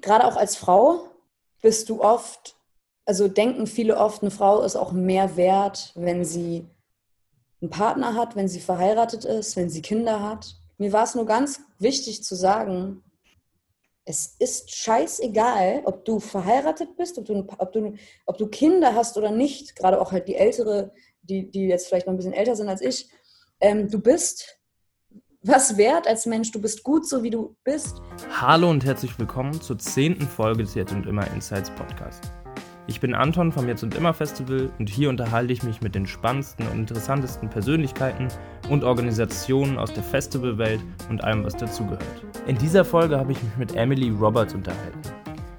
gerade auch als Frau bist du oft, also denken viele oft, eine Frau ist auch mehr wert, wenn sie einen Partner hat, wenn sie verheiratet ist, wenn sie Kinder hat. Mir war es nur ganz wichtig zu sagen, es ist scheißegal, ob du verheiratet bist, ob du, ob du, ob du Kinder hast oder nicht, gerade auch halt die ältere, die, die jetzt vielleicht noch ein bisschen älter sind als ich. Ähm, du bist was wert als Mensch, du bist gut so, wie du bist. Hallo und herzlich willkommen zur zehnten Folge des Jetzt und Immer Insights Podcast. Ich bin Anton vom Jetzt und Immer Festival und hier unterhalte ich mich mit den spannendsten und interessantesten Persönlichkeiten und Organisationen aus der Festivalwelt und allem, was dazugehört. In dieser Folge habe ich mich mit Emily Roberts unterhalten.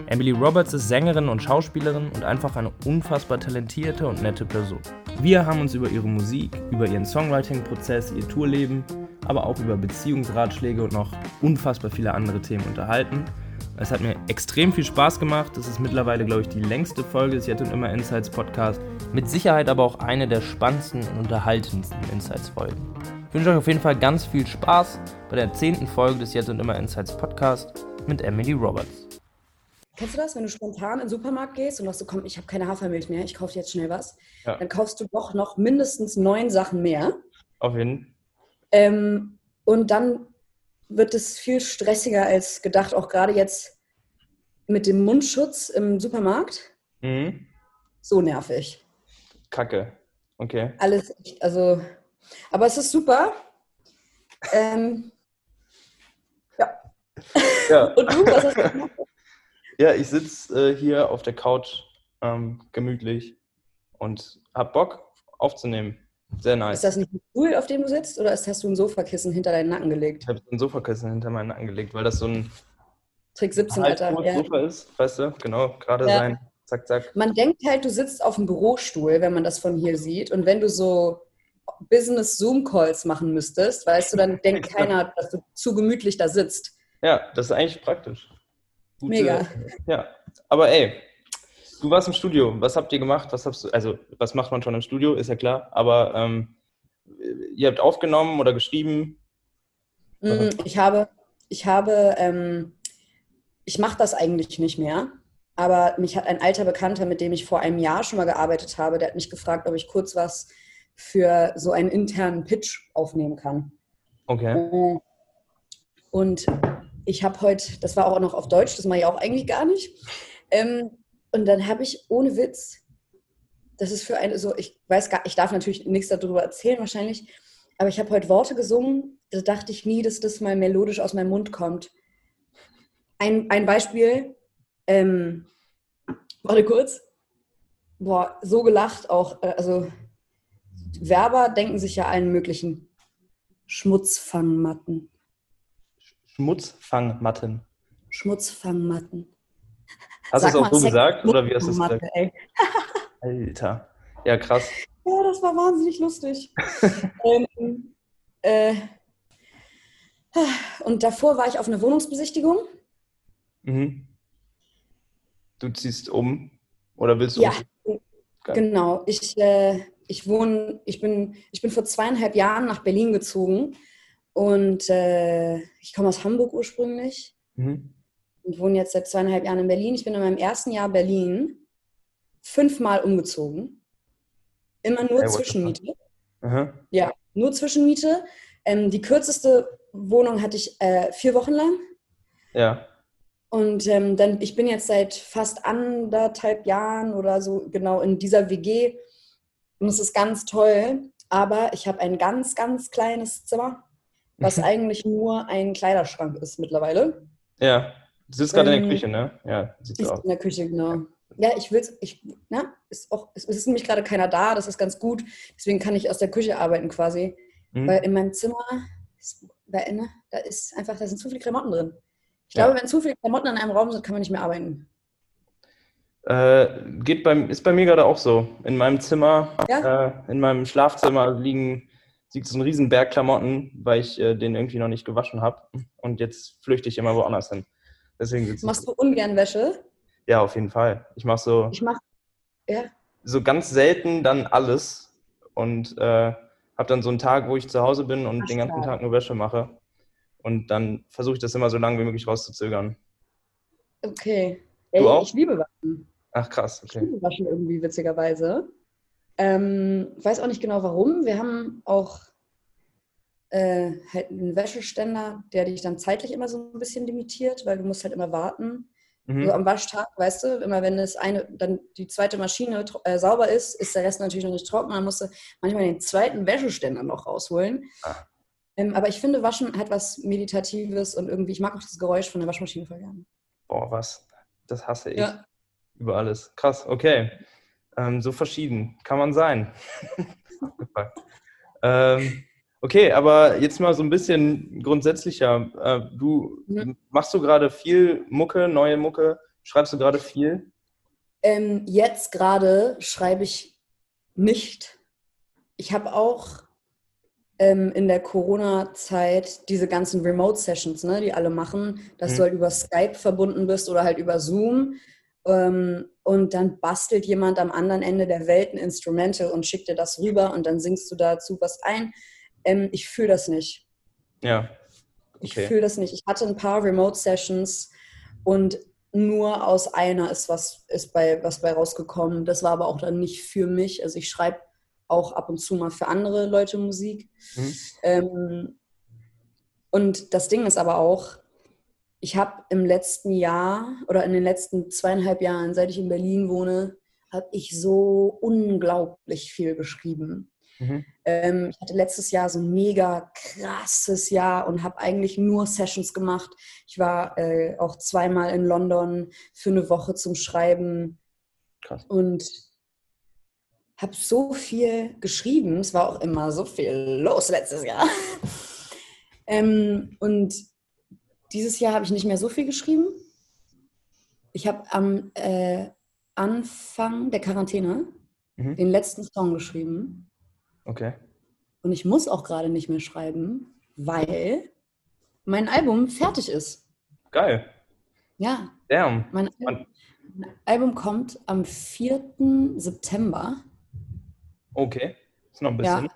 Emily Roberts ist Sängerin und Schauspielerin und einfach eine unfassbar talentierte und nette Person. Wir haben uns über ihre Musik, über ihren Songwriting-Prozess, ihr Tourleben, aber auch über Beziehungsratschläge und noch unfassbar viele andere Themen unterhalten es hat mir extrem viel Spaß gemacht. Das ist mittlerweile, glaube ich, die längste Folge des Jetzt und Immer Insights Podcast. Mit Sicherheit aber auch eine der spannendsten und unterhaltendsten Insights-Folgen. Ich wünsche euch auf jeden Fall ganz viel Spaß bei der zehnten Folge des Jetzt und Immer Insights Podcast mit Emily Roberts. Kennst du das, wenn du spontan in den Supermarkt gehst und sagst, so, komm, ich habe keine Hafermilch mehr, ich kaufe jetzt schnell was, ja. dann kaufst du doch noch mindestens neun Sachen mehr. Auf jeden Fall. Ähm, und dann wird es viel stressiger als gedacht, auch gerade jetzt mit dem Mundschutz im Supermarkt. Mhm. So nervig. Kacke. Okay. Alles, also, aber es ist super. Ähm, ja. ja. Und du, was hast du gemacht? Ja, ich sitze äh, hier auf der Couch ähm, gemütlich und hab Bock aufzunehmen. Sehr nice. Ist das nicht ein Stuhl, auf dem du sitzt, oder hast du ein Sofakissen hinter deinen Nacken gelegt? Ich habe ein Sofakissen hinter meinen Nacken gelegt, weil das so ein Trick 17, Alter. Ja. Sofa ist, weißt du? Genau, gerade ja. sein. Zack, zack. Man denkt halt, du sitzt auf einem Bürostuhl, wenn man das von hier sieht. Und wenn du so Business-Zoom-Calls machen müsstest, weißt du, dann denkt keiner, dass du zu gemütlich da sitzt. Ja, das ist eigentlich praktisch. Gute, Mega. Ja, aber ey, Du warst im Studio. Was habt ihr gemacht? Was hast du, also was macht man schon im Studio, ist ja klar. Aber ähm, ihr habt aufgenommen oder geschrieben? Mm, ich habe, ich habe, ähm, ich mache das eigentlich nicht mehr. Aber mich hat ein alter Bekannter, mit dem ich vor einem Jahr schon mal gearbeitet habe, der hat mich gefragt, ob ich kurz was für so einen internen Pitch aufnehmen kann. Okay. Und ich habe heute, das war auch noch auf Deutsch, das mache ich auch eigentlich gar nicht. Ähm, und dann habe ich ohne Witz, das ist für eine so, ich weiß gar, ich darf natürlich nichts darüber erzählen wahrscheinlich, aber ich habe heute Worte gesungen, da dachte ich nie, dass das mal melodisch aus meinem Mund kommt. Ein, ein Beispiel, ähm, warte kurz, boah, so gelacht auch, äh, also Werber denken sich ja allen möglichen Schmutzfangmatten. Schmutzfangmatten. Schmutzfangmatten. Hast du es auch so gesagt oder wie hast du es gesagt? Alter. Ja, krass. Ja, das war wahnsinnig lustig. ähm, äh, und davor war ich auf einer Wohnungsbesichtigung. Mhm. Du ziehst um oder willst du? Ja, um? genau. Ich, äh, ich wohne, ich bin, ich bin vor zweieinhalb Jahren nach Berlin gezogen und äh, ich komme aus Hamburg ursprünglich. Mhm und wohne jetzt seit zweieinhalb Jahren in Berlin. Ich bin in meinem ersten Jahr Berlin fünfmal umgezogen. Immer nur hey, Zwischenmiete. Ja, nur Zwischenmiete. Ähm, die kürzeste Wohnung hatte ich äh, vier Wochen lang. Ja. Und ähm, dann, ich bin jetzt seit fast anderthalb Jahren oder so genau in dieser WG. Und es ist ganz toll. Aber ich habe ein ganz, ganz kleines Zimmer, was eigentlich nur ein Kleiderschrank ist mittlerweile. Ja. Du sitzt gerade ähm, in der Küche, ne? Ja, sieht so aus. In der Küche, genau. Ja, ich will es, ich, na, ist auch, es ist nämlich gerade keiner da, das ist ganz gut. Deswegen kann ich aus der Küche arbeiten quasi. Mhm. Weil in meinem Zimmer, da, ne, da ist einfach, da sind zu viele Klamotten drin. Ich ja. glaube, wenn zu viele Klamotten in einem Raum sind, kann man nicht mehr arbeiten. Äh, geht beim, ist bei mir gerade auch so. In meinem Zimmer, ja? äh, in meinem Schlafzimmer liegen liegt so ein riesen Berg Klamotten, weil ich äh, den irgendwie noch nicht gewaschen habe. Und jetzt flüchte ich immer woanders hin. Deswegen Machst du ungern Wäsche? Ja, auf jeden Fall. Ich mache so. Ich mache. Ja. So ganz selten dann alles und äh, habe dann so einen Tag, wo ich zu Hause bin und Ach, den ganzen Tag nur Wäsche mache. Und dann versuche ich das immer so lange wie möglich rauszuzögern. Okay. Ey, Du auch? ich liebe Waschen. Ach krass, Ich okay. liebe Waschen irgendwie, witzigerweise. Ähm, weiß auch nicht genau warum. Wir haben auch äh, halt einen Wäscheständer, der dich dann zeitlich immer so ein bisschen limitiert, weil du musst halt immer warten. So Mhm. am Waschtag, weißt du, immer wenn das eine, dann die zweite Maschine äh, sauber ist, ist der Rest natürlich noch nicht trocken. Dann musst du manchmal den zweiten Wäscheständer noch rausholen. Ah. Ähm, aber ich finde, Waschen hat was Meditatives und irgendwie, ich mag auch das Geräusch von der Waschmaschine voll gerne. Boah, was? Das hasse ich. Ja. Über alles. Krass, okay. Ähm, so verschieden kann man sein. Abgefuckt. ähm, okay, aber jetzt mal so ein bisschen grundsätzlicher. Äh, du machst du gerade viel Mucke, neue Mucke? Schreibst du gerade viel? Ähm, jetzt gerade schreibe ich nicht. Ich habe auch ähm, in der Corona-Zeit diese ganzen Remote-Sessions, ne, die alle machen, dass Mhm. du halt über Skype verbunden bist oder halt über Zoom. Ähm, und dann bastelt jemand am anderen Ende der Welt ein Instrumental und schickt dir das rüber und dann singst du dazu was ein. Ähm, ich fühle das nicht. Ja. Ich Okay. fühle das nicht. Ich hatte ein paar Remote-Sessions und nur aus einer ist was, ist bei, was bei rausgekommen. Das war aber auch dann nicht für mich. Also ich schreibe auch ab und zu mal für andere Leute Musik. Mhm. Ähm, und das Ding ist aber auch, ich habe im letzten Jahr oder in den letzten zweieinhalb Jahren, seit ich in Berlin wohne, habe ich so unglaublich viel geschrieben. Mhm. Ähm, ich hatte letztes Jahr so ein mega krasses Jahr und habe eigentlich nur Sessions gemacht. Ich war äh, auch zweimal in London für eine Woche zum Schreiben Krass. und habe so viel geschrieben. Es war auch immer so viel los letztes Jahr. ähm, und dieses Jahr habe ich nicht mehr so viel geschrieben. Ich habe am äh, Anfang der Quarantäne Mhm. den letzten Song geschrieben. Okay. Und ich muss auch gerade nicht mehr schreiben, weil mein Album fertig ist. Geil. Ja, Damn. mein, Wann- mein Album kommt am 4. September. Okay. Ist noch ein Ja. bisschen.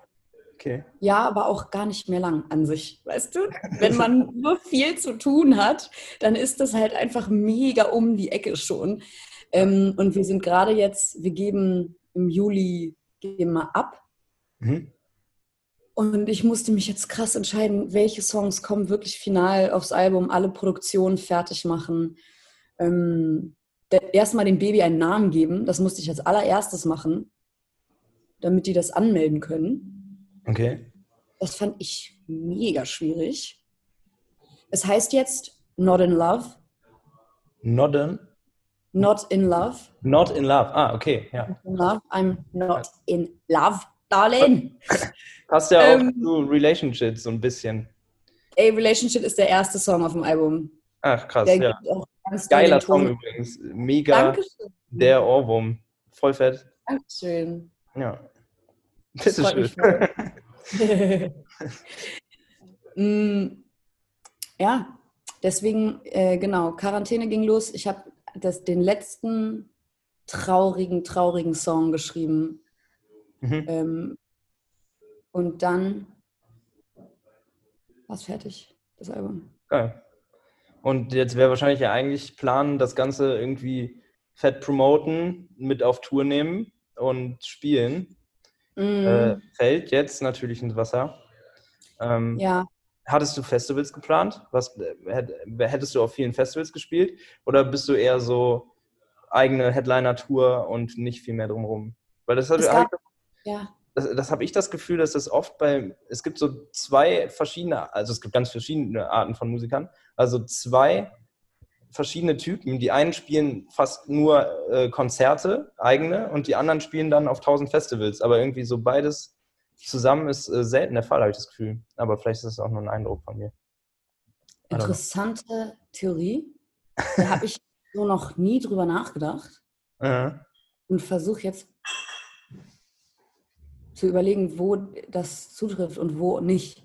Okay. Ja, aber auch gar nicht mehr lang an sich, weißt du? Wenn man nur viel zu tun hat, dann ist das halt einfach mega um die Ecke schon. Ähm, und wir sind gerade jetzt, wir geben im Juli, geben wir ab. Mhm. Und ich musste mich jetzt krass entscheiden, welche Songs kommen wirklich final aufs Album, alle Produktionen fertig machen. Ähm, Erstmal dem Baby einen Namen geben, das musste ich als allererstes machen, damit die das anmelden können. Okay. Das fand ich mega schwierig. Es heißt jetzt Not in Love, Not in, Not in Love. not in love. Ah, okay. Ja. In love. I'm not in love, darling. Passt ja auch Ähm. zu Relationships so ein bisschen. Ey, Relationship ist der erste Song auf dem Album. Ach, krass, Der ja. Geiler. Song übrigens. Mega Dankeschön. der Ohrwurm. Voll fett. Dankeschön. Ja. Das freut mich Bitteschön. Mm, ja, deswegen, äh, genau, Quarantäne ging los. Ich habe den letzten traurigen, traurigen Song geschrieben. Mhm. Ähm, und dann war es fertig, das Album. Geil. Und jetzt wäre wahrscheinlich ja eigentlich Plan, das Ganze irgendwie fett promoten, mit auf Tour nehmen und spielen. Mm, Äh, fällt jetzt natürlich ins Wasser. Ähm, ja, Hattest du Festivals geplant? Was, äh, hätt- hättest du auf vielen Festivals gespielt? Oder bist du eher so eigene Headliner-Tour und nicht viel mehr drumherum? Weil das, hat, gab- ich- ja. das, das habe ich das Gefühl, dass das oft bei, es gibt so zwei verschiedene, also es gibt ganz verschiedene Arten von Musikern, also zwei verschiedene Typen. Die einen spielen fast nur äh, Konzerte, eigene, und die anderen spielen dann auf tausend Festivals. Aber irgendwie so beides zusammen ist äh, selten der Fall, habe ich das Gefühl. Aber vielleicht ist das auch nur ein Eindruck von mir. Interessante Theorie. Da habe ich so noch nie drüber nachgedacht. Äh, und versuche jetzt zu überlegen, wo das zutrifft und wo nicht.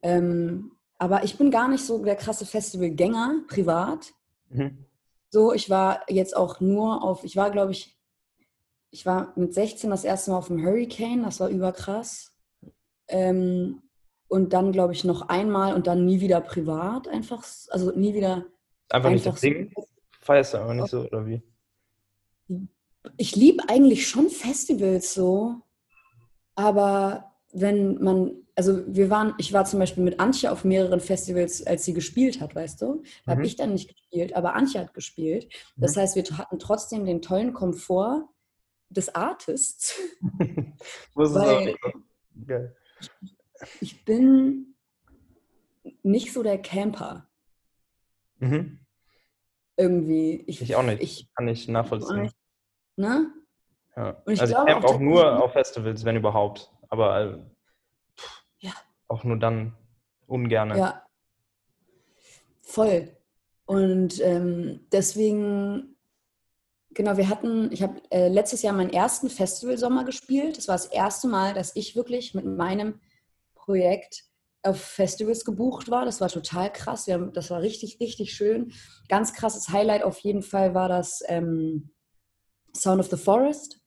Ähm, aber ich bin gar nicht so der krasse Festivalgänger, privat. mhm. So, ich war jetzt auch nur auf, ich war, glaube ich, ich war mit 16 das erste Mal auf dem Hurricane, das war überkrass. Ähm, und dann, glaube ich, noch einmal und dann nie wieder privat, einfach, also nie wieder Einfach nicht Einfach das so. Ding feierst du aber nicht so, oder wie? Ich liebe eigentlich schon Festivals so, aber wenn man, also wir waren, ich war zum Beispiel mit Antje auf mehreren Festivals, als sie gespielt hat, weißt du? Mhm. habe ich dann nicht gespielt, aber Antje hat gespielt. Das mhm. heißt, wir hatten trotzdem den tollen Komfort des Artists. weil okay. ich bin nicht so der Camper. Mhm. Irgendwie. Ich, ich, auch nicht. Ich, Kann ich nachvollziehen. Nicht, ne? Ja. Und ich also glaube ich camp auch, auch nur auf Festivals, wenn überhaupt. Aber äh, ja. auch nur dann ungern. Ja. Voll. Und ähm, deswegen, genau, wir hatten, ich habe äh, letztes Jahr meinen ersten Festivalsommer gespielt. Das war das erste Mal, dass ich wirklich mit meinem Projekt auf Festivals gebucht war. Das war total krass. Haben, das war richtig, richtig schön. Ganz krasses Highlight auf jeden Fall war das ähm, Sound of the Forest.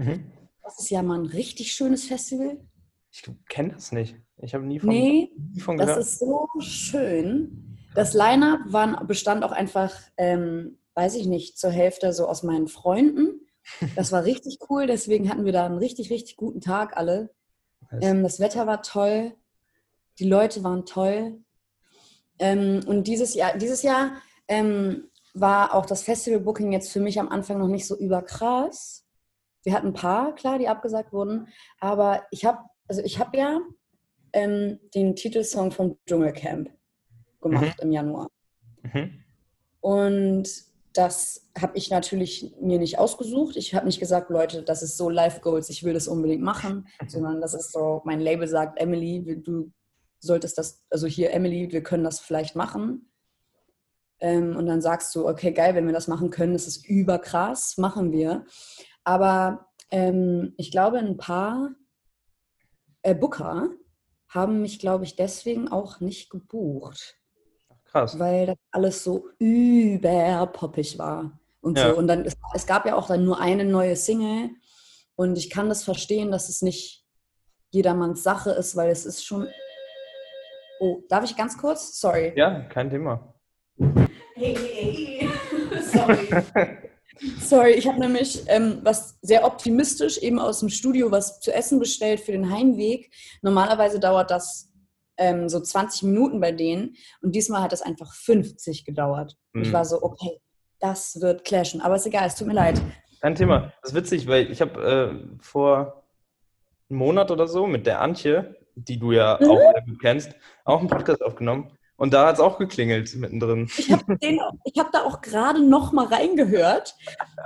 Mhm. Das ist ja mal ein richtig schönes Festival. Ich kenne das nicht. Ich habe nie von, nee, nie von gehört. Das ist so schön. Das Line-Up bestand auch einfach, ähm, weiß ich nicht, zur Hälfte so aus meinen Freunden. Das war richtig cool. Deswegen hatten wir da einen richtig, richtig guten Tag alle. Ähm, das Wetter war toll. Die Leute waren toll. Ähm, und dieses Jahr, dieses Jahr ähm, war auch das Festival-Booking jetzt für mich am Anfang noch nicht so überkrass. Wir hatten ein paar, klar, die abgesagt wurden. Aber ich habe, also ich habe ja ähm, den Titelsong vom Dschungelcamp gemacht mhm. im Januar. Mhm. Und das habe ich natürlich mir nicht ausgesucht. Ich habe nicht gesagt, Leute, das ist so Life Goals, ich will das unbedingt machen, sondern das ist so, mein Label sagt, Emily, du solltest das, also hier, Emily, wir können das vielleicht machen. Ähm, und dann sagst du, okay, geil, wenn wir das machen können, das ist überkrass, machen wir. Aber ähm, ich glaube, ein paar äh, Booker haben mich, glaube ich, deswegen auch nicht gebucht. Krass. Weil das alles so überpoppig war und ja. so. Und dann, es, es gab ja auch dann nur eine neue Single. Und ich kann das verstehen, dass es nicht jedermanns Sache ist, weil es ist schon Oh, darf ich ganz kurz? Sorry. Ja, kein Thema. Hey, hey. Sorry. Sorry, ich habe nämlich ähm, was sehr optimistisch eben aus dem Studio was zu essen bestellt für den Heimweg. Normalerweise dauert das ähm, so 20 Minuten bei denen und diesmal hat es einfach 50 gedauert. Mhm. Ich war so, okay, das wird clashen. Aber ist egal, es tut mir leid. Kein Thema. Das ist witzig, weil ich habe äh, vor einem Monat oder so mit der Antje die du ja mhm. auch kennst, auch einen Podcast aufgenommen. Und da hat es auch geklingelt mittendrin. Ich habe hab da auch gerade noch mal reingehört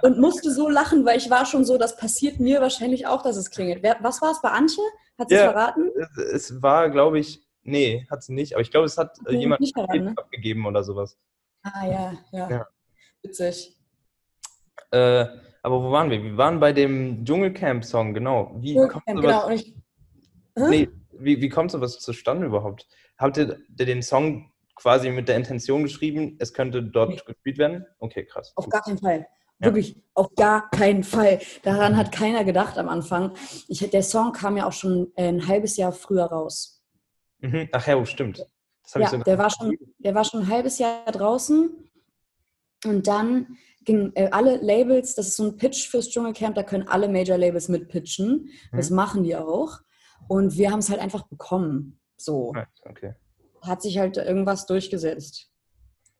und musste so lachen, weil ich war schon so, das passiert mir wahrscheinlich auch, dass es klingelt. Wer, was war es bei Antje? Hat sie ja, es verraten? Es war, glaube ich, nee, hat sie nicht. Aber ich glaube, es hat okay, jemand verraten, ne? abgegeben oder sowas. Ah ja, ja. ja. Witzig. Äh, aber wo waren wir? Wir waren bei dem Dschungelcamp-Song, genau. Wie Dschungelcamp, genau. Und ich, nee, wie, wie kommt sowas zustande überhaupt? Habt ihr den Song quasi mit der Intention geschrieben, es könnte dort nee. gespielt werden? Okay, krass. Auf gar keinen Fall. Ja. Wirklich, auf gar keinen Fall. Daran hat keiner gedacht am Anfang. Ich, der Song kam ja auch schon ein halbes Jahr früher raus. Mhm. Ach ja, oh, stimmt. ja, der, war schon, der war schon ein halbes Jahr draußen. Und dann gingen äh, alle Labels, das ist so ein Pitch fürs Dschungelcamp, da können alle Major Labels mitpitchen. Das mhm. machen die auch. Und wir haben es halt einfach bekommen. So. Okay. Hat sich halt irgendwas durchgesetzt.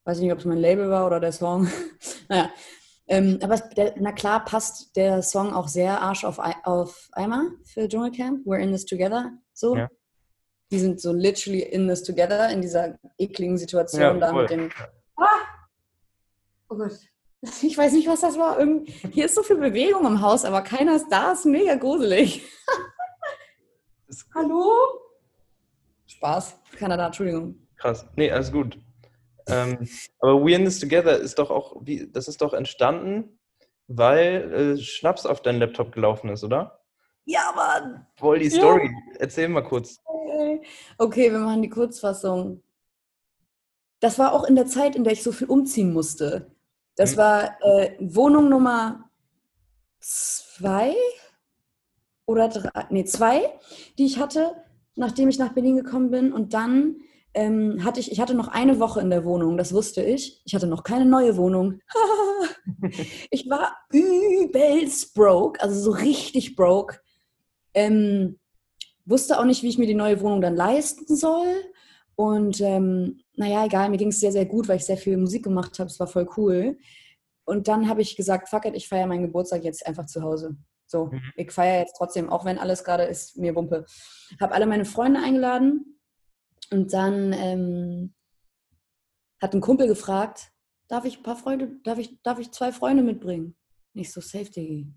Weiß nicht, ob es mein Label war oder der Song. naja. Ähm, aber der, na klar passt der Song auch sehr Arsch auf, auf Eimer für Dschungelcamp. We're in this together. So. Ja. Die sind so literally in this together in dieser ekligen Situation ja, da mit dem. Ah! Oh Gott. Ich weiß nicht, was das war. Irgend Hier ist so viel Bewegung im Haus, aber keiner ist da. Ist mega gruselig. Hallo? Spaß. Kanada, Entschuldigung. Krass. Nee, alles gut. Ähm, aber We in This Together ist doch auch, wie, das ist doch entstanden, weil äh, Schnaps auf deinen Laptop gelaufen ist, oder? Ja, Mann. Voll die Story. Ja. Erzähl mal kurz. Okay, wir machen die Kurzfassung. Das war auch in der Zeit, in der ich so viel umziehen musste. Das hm. war äh, Wohnung Nummer zwei oder drei, nee, zwei, die ich hatte, nachdem ich nach Berlin gekommen bin. Und dann ähm, hatte ich, ich hatte noch eine Woche in der Wohnung, das wusste ich. Ich hatte noch keine neue Wohnung. ich war übelst broke, also so richtig broke. Ähm, wusste auch nicht, wie ich mir die neue Wohnung dann leisten soll. Und ähm, naja, egal, mir ging es sehr, sehr gut, weil ich sehr viel Musik gemacht habe. Es war voll cool. Und dann habe ich gesagt, fuck it, ich feiere meinen Geburtstag jetzt einfach zu Hause. So, mhm. ich feiere jetzt trotzdem, auch wenn alles gerade ist, mir Wumpe. Habe alle meine Freunde eingeladen und dann ähm, hat ein Kumpel gefragt, darf ich ein paar Freunde, darf ich, darf ich zwei Freunde mitbringen? Nicht so safe, Diggi.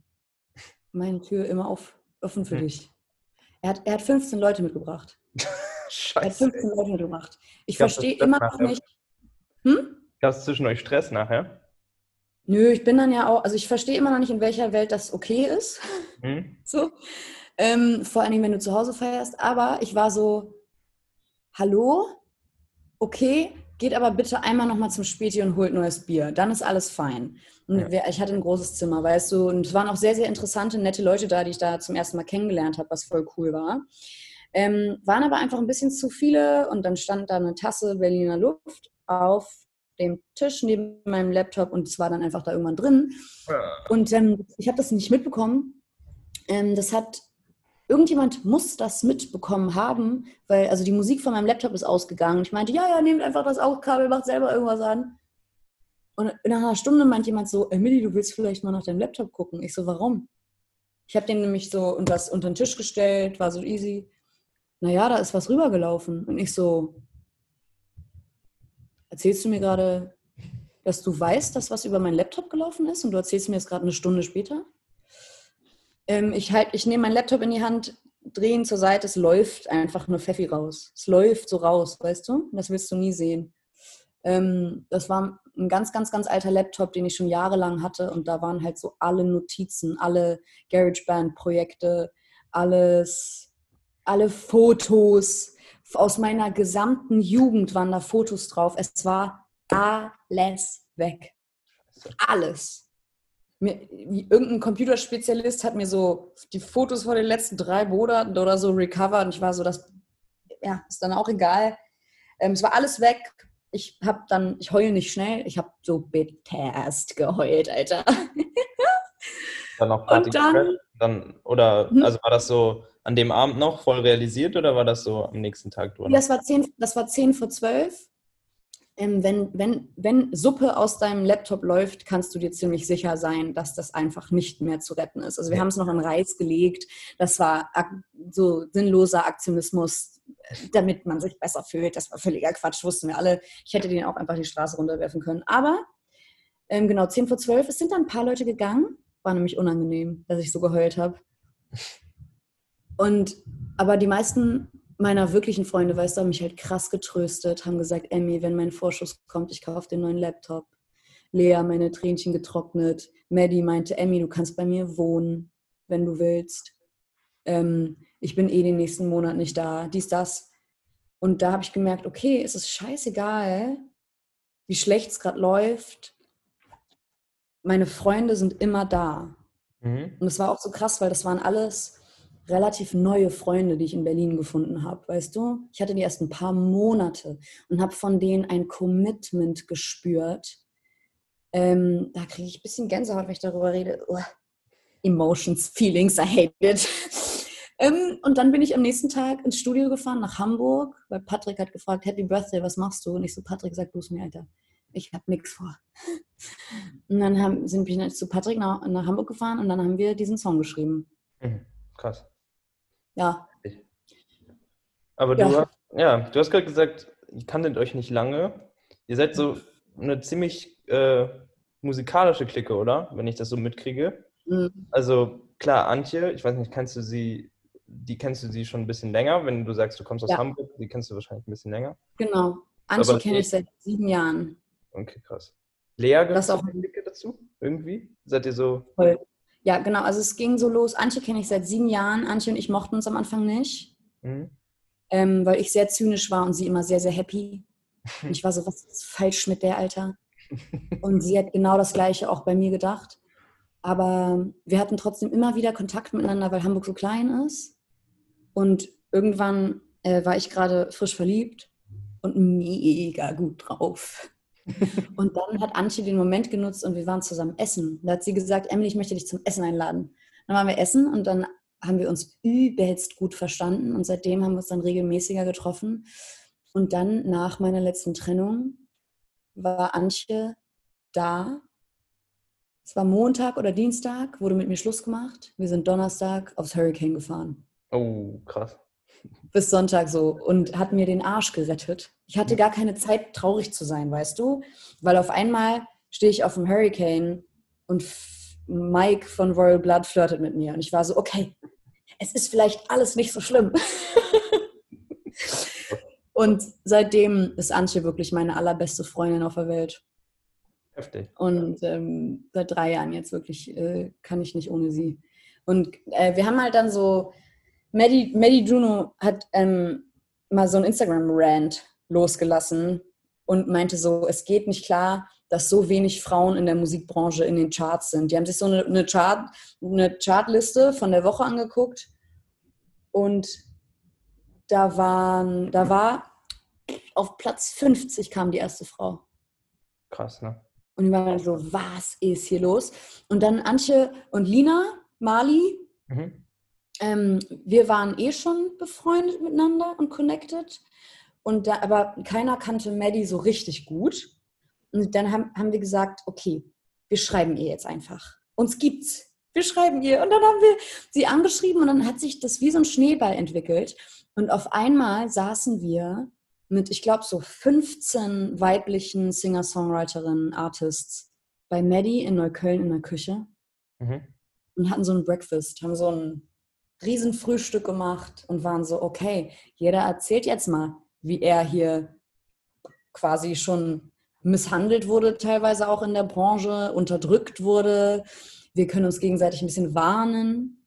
Meine Tür immer auf, offen für mhm. dich. Er hat, er hat 15 Leute mitgebracht. Scheiße. Er hat 15 Leute mitgebracht. Ich verstehe immer noch nicht. Hm? Gab es zwischen euch Stress nachher? Nö, ich bin dann ja auch, also ich verstehe immer noch nicht, in welcher Welt das okay ist. Hm? So. Ähm, vor allem, wenn du zu Hause feierst. Aber ich war so, hallo, okay, geht aber bitte einmal nochmal zum Späti und holt neues Bier. Dann ist alles fein. Und ja. ich hatte ein großes Zimmer, weißt du, und es waren auch sehr, sehr interessante, nette Leute da, die ich da zum ersten Mal kennengelernt habe, was voll cool war. Ähm, waren aber einfach ein bisschen zu viele und dann stand da eine Tasse Berliner Luft auf dem Tisch neben meinem Laptop und es war dann einfach da irgendwann drin. Und ähm, ich habe das nicht mitbekommen. Ähm, das hat irgendjemand muss das mitbekommen haben, weil also die Musik von meinem Laptop ist ausgegangen. Ich meinte, ja, ja, nehmt einfach das AUX-Kabel, macht selber irgendwas an. Und nach einer Stunde meint jemand so, Emily, du willst vielleicht mal nach deinem Laptop gucken. Ich so, warum? Ich habe den nämlich so unter, unter den Tisch gestellt, war so easy. Naja, da ist was rübergelaufen. Und ich so, erzählst du mir gerade, dass du weißt, dass was über meinen Laptop gelaufen ist und du erzählst mir das gerade eine Stunde später? Ähm, ich halt, ich nehme meinen Laptop in die Hand, drehe ihn zur Seite, es läuft einfach nur Pfeffi raus. Es läuft so raus, weißt du? Das willst du nie sehen. Ähm, das war ein ganz, ganz, ganz alter Laptop, den ich schon jahrelang hatte und da waren halt so alle Notizen, alle GarageBand-Projekte, alles, alle Fotos aus meiner gesamten Jugend waren da Fotos drauf. Es war alles weg. Alles mir, irgendein Computerspezialist hat mir so die Fotos von den letzten drei Monaten oder so recovered und ich war so, das ja, ist dann auch egal. Ähm, es war alles weg. Ich habe dann, ich heule nicht schnell, ich habe so betest geheult, Alter. Dann noch Party und dann, dann, oder hm? also war das so an dem Abend noch voll realisiert oder war das so am nächsten Tag durch? Das war zehn, das war zehn vor zwölf ähm, wenn, wenn, wenn Suppe aus deinem Laptop läuft, kannst du dir ziemlich sicher sein, dass das einfach nicht mehr zu retten ist. Also wir ja. haben es noch in Reis gelegt. Das war so sinnloser Aktionismus, damit man sich besser fühlt. Das war völliger Quatsch, wussten wir alle. Ich hätte den auch einfach die Straße runterwerfen können. Aber ähm, genau, 10 vor 12, es sind dann ein paar Leute gegangen. War nämlich unangenehm, dass ich so geheult habe. Und aber die meisten meiner wirklichen Freunde, weißt du, haben mich halt krass getröstet, haben gesagt, Emmy, wenn mein Vorschuss kommt, ich kaufe den neuen Laptop. Lea, meine Tränchen getrocknet. Maddie meinte, Emmy, du kannst bei mir wohnen, wenn du willst. Ähm, ich bin eh den nächsten Monat nicht da. Dies, das. Und da habe ich gemerkt, okay, es ist scheißegal, wie schlecht es gerade läuft. Meine Freunde sind immer da. Mhm. Und es war auch so krass, weil das waren alles relativ neue Freunde, die ich in Berlin gefunden habe, weißt du? Ich hatte die erst ein paar Monate und habe von denen ein Commitment gespürt. Ähm, da kriege ich ein bisschen Gänsehaut, wenn ich darüber rede. Oh. Emotions, Feelings, I hate it. ähm, und dann bin ich am nächsten Tag ins Studio gefahren nach Hamburg, weil Patrick hat gefragt, Happy Birthday, was machst du? Und ich so, Patrick, sag du es mir, Alter. Ich habe nichts vor. Und dann haben, sind wir zu Patrick nach, nach Hamburg gefahren und dann haben wir diesen Song geschrieben. Mhm, krass. Ja. Aber du, ja. Hast, ja, du hast gerade gesagt, ihr kanntet euch nicht lange. Ihr seid so eine ziemlich äh, musikalische Clique, oder? Wenn ich das so mitkriege. Mhm. Also klar, Antje, ich weiß nicht, kennst du sie, die kennst du sie schon ein bisschen länger, wenn du sagst, du kommst aus ja. Hamburg, die kennst du wahrscheinlich ein bisschen länger. Genau. Antje kenne ich seit sieben Jahren. Okay, krass. Lea gehört auch Clique dazu? Irgendwie? Seid ihr so. Voll. Ja, genau. Also es ging so los. Antje kenne ich seit sieben Jahren. Antje und ich mochten uns am Anfang nicht, mhm. ähm, weil ich sehr zynisch war und sie immer sehr, sehr happy. Und ich war so, was ist falsch mit der, Alter? Und sie hat genau das Gleiche auch bei mir gedacht. Aber wir hatten trotzdem immer wieder Kontakt miteinander, weil Hamburg so klein ist. Und irgendwann äh, war ich gerade frisch verliebt und mega gut drauf. Und dann hat Antje den Moment genutzt und wir waren zusammen essen. Da hat sie gesagt, Emily, ich möchte dich zum Essen einladen. Dann waren wir essen und dann haben wir uns übelst gut verstanden und seitdem haben wir uns dann regelmäßiger getroffen. Und dann nach meiner letzten Trennung war Antje da. Es war Montag oder Dienstag, wurde mit mir Schluss gemacht. Wir sind Donnerstag aufs Hurricane gefahren. Oh, krass. Bis Sonntag so und hat mir den Arsch gerettet. Ich hatte gar keine Zeit, traurig zu sein, weißt du? Weil auf einmal stehe ich auf dem Hurricane und Mike von Royal Blood flirtet mit mir. Und ich war so, okay, es ist vielleicht alles nicht so schlimm. und seitdem ist Antje wirklich meine allerbeste Freundin auf der Welt. Heftig. Und ähm, seit drei Jahren jetzt wirklich äh, kann ich nicht ohne sie. Und äh, wir haben halt dann so, Maddie, Maddie Juno hat ähm, mal so ein Instagram-Rant losgelassen und meinte so, es geht nicht klar, dass so wenig Frauen in der Musikbranche in den Charts sind. Die haben sich so eine, eine, Chart, eine Chartliste von der Woche angeguckt und da, waren, da war auf Platz 50 kam die erste Frau. Krass, ne? Und die waren so, was ist hier los? Und dann Antje und Lina, Mali, mhm. Ähm, wir waren eh schon befreundet miteinander und connected. Und da, aber keiner kannte Maddie so richtig gut. Und dann haben, haben wir gesagt, okay, wir schreiben ihr jetzt einfach. Uns gibt's. Wir schreiben ihr. Und dann haben wir sie angeschrieben und dann hat sich das wie so ein Schneeball entwickelt. Und auf einmal saßen wir mit, ich glaube, so 15 weiblichen Singer-Songwriterinnen, Artists bei Maddie in Neukölln in der Küche mhm. und hatten so ein Breakfast, haben so ein Riesenfrühstück gemacht und waren so, okay, jeder erzählt jetzt mal, wie er hier quasi schon misshandelt wurde, teilweise auch in der Branche, unterdrückt wurde. Wir können uns gegenseitig ein bisschen warnen.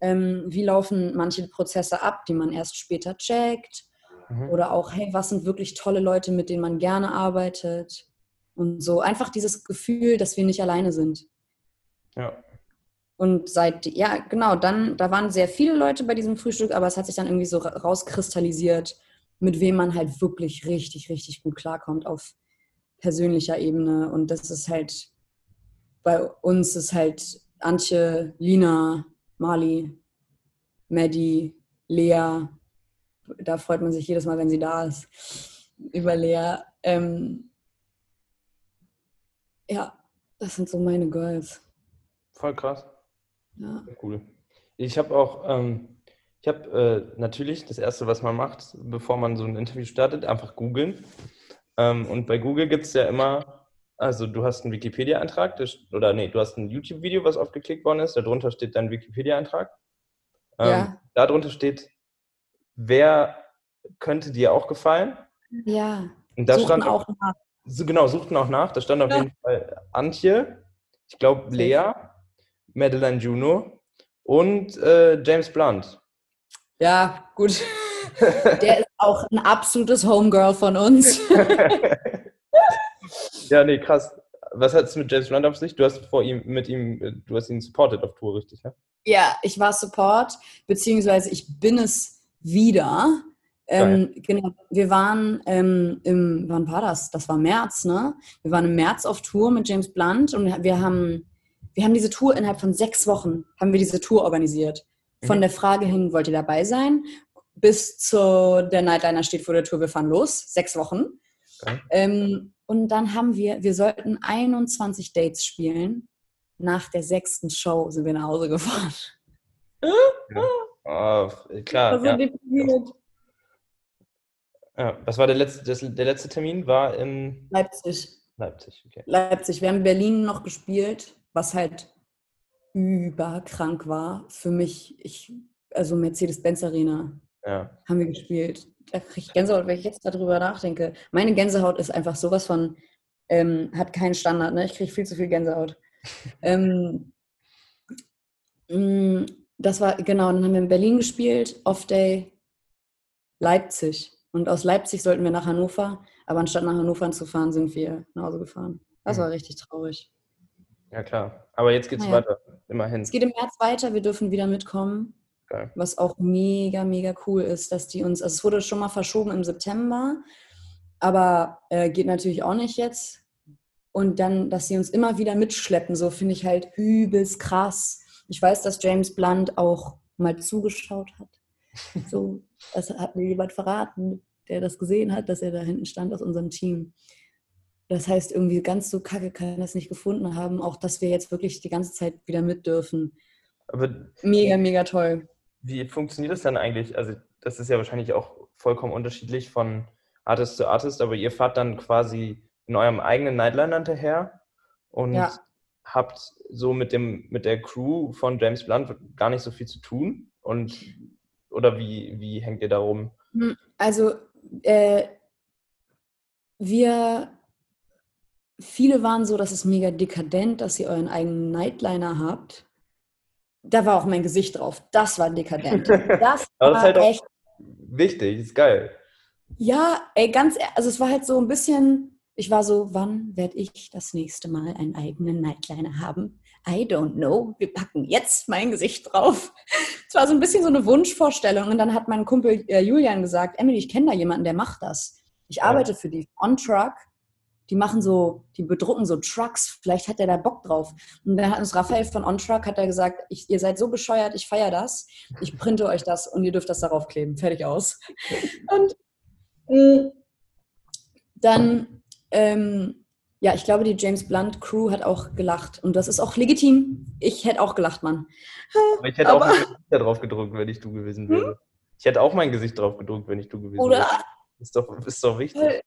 Ähm, wie laufen manche Prozesse ab, die man erst später checkt? Mhm. Oder auch, hey, was sind wirklich tolle Leute, mit denen man gerne arbeitet? Und so einfach dieses Gefühl, dass wir nicht alleine sind. Ja. Und seit, ja, genau, dann, da waren sehr viele Leute bei diesem Frühstück, aber es hat sich dann irgendwie so rauskristallisiert, mit wem man halt wirklich richtig, richtig gut klarkommt auf persönlicher Ebene. Und das ist halt, bei uns ist halt Antje, Lina, Mali, Maddie, Lea, da freut man sich jedes Mal, wenn sie da ist, über Lea. Ähm, ja, das sind so meine Girls. Voll krass. Ja. Cool. Ich habe auch, ähm, ich habe äh, natürlich das Erste, was man macht, bevor man so ein Interview startet, einfach googeln. Ähm, und bei Google gibt es ja immer, also du hast einen Wikipedia-Eintrag, oder nee, du hast ein YouTube-Video, was aufgeklickt worden ist, darunter steht dein Wikipedia-Eintrag. Ähm, ja. Darunter steht wer könnte dir auch gefallen? Ja. Und da stand auch nach. So, genau, suchten auch nach. Da stand auf ja. jeden Fall Antje, ich glaube Lea, Madeline Juno und äh, James Blunt. Ja, gut. Der ist auch ein absolutes Homegirl von uns. ja, nee, krass. Was hat es mit James Blunt auf sich? Du hast vor ihm, mit ihm, du hast ihn supported auf Tour, richtig, ne? Ja, ich war Support, beziehungsweise ich bin es wieder. Ähm, genau, wir waren ähm, im, wann war das? Das war März, ne? Wir waren im März auf Tour mit James Blunt und wir haben, wir haben diese Tour innerhalb von sechs Wochen, haben wir diese Tour organisiert. Von mhm. der Frage hin, wollt ihr dabei sein? Bis zu der Nightliner steht vor der Tour, wir fahren los. Sechs Wochen. Okay. Ähm, und dann haben wir, wir sollten 21 Dates spielen. Nach der sechsten Show sind wir nach Hause gefahren. Ja. Oh, klar. Also ja. ja. Was war der letzte, das, der letzte Termin? War in Leipzig. Leipzig, okay. Leipzig. Wir haben in Berlin noch gespielt, was halt überkrank war. Für mich, ich, also Mercedes-Benz Arena ja. haben wir gespielt. Da kriege ich Gänsehaut, wenn ich jetzt darüber nachdenke. Meine Gänsehaut ist einfach sowas von, ähm, hat keinen Standard, ne? Ich kriege viel zu viel Gänsehaut. ähm, mh, mm, das war, genau, dann haben wir in Berlin gespielt, Off-Day, Leipzig. Und aus Leipzig sollten wir nach Hannover, aber anstatt nach Hannover zu fahren, sind wir nach Hause gefahren. Das war mhm. richtig traurig. Ja, klar. Aber jetzt geht es naja. weiter, immerhin. Es geht im März weiter, wir dürfen wieder mitkommen. Geil. Was auch mega, mega cool ist, dass die uns, also es wurde schon mal verschoben im September aber äh, geht natürlich auch nicht jetzt. Und dann, dass sie uns immer wieder mitschleppen, so finde ich halt übelst krass. Ich weiß, dass James Blunt auch mal zugeschaut hat. So, das hat mir jemand verraten, der das gesehen hat, dass er da hinten stand aus unserem Team. Das heißt, irgendwie ganz so kacke kann das nicht gefunden haben, auch dass wir jetzt wirklich die ganze Zeit wieder mit dürfen. Aber mega, mega toll. Wie funktioniert das dann eigentlich? Also, das ist ja wahrscheinlich auch vollkommen unterschiedlich von Artist zu Artist, aber ihr fahrt dann quasi in eurem eigenen Nightliner hinterher und ja. habt so mit dem mit der Crew von James Blunt gar nicht so viel zu tun und oder wie, wie hängt ihr da rum? Hm, also äh, wir viele waren so, dass es mega dekadent, dass ihr euren eigenen Nightliner habt. Da war auch mein Gesicht drauf. Das war dekadent. Das war das ist halt echt wichtig, ist geil. Ja, ey, ganz, also es war halt so ein bisschen, ich war so, wann werde ich das nächste Mal einen eigenen Nightliner haben? I don't know. Wir packen jetzt mein Gesicht drauf. Es war so ein bisschen so eine Wunschvorstellung. Und dann hat mein Kumpel äh, Julian gesagt, Emily, ich kenne da jemanden, der macht das. Ich arbeite für die On Truck. Die machen so, die bedrucken so Trucks. Vielleicht hat er da Bock drauf. Und dann hat uns Raphael von On Truck hat er gesagt, ich, ihr seid so bescheuert, ich feiere das. Ich printe euch das und ihr dürft das darauf kleben. Fertig aus. Und dann, ähm, ja, ich glaube, die James Blunt Crew hat auch gelacht. Und das ist auch legitim. Ich hätte auch gelacht, Mann. Aber ich hätte Aber, auch mein Gesicht drauf gedrückt, wenn ich du gewesen wäre. Hm? Ich hätte auch mein Gesicht drauf gedrückt, wenn ich du gewesen Oder? wäre. Ist doch, ist doch wichtig.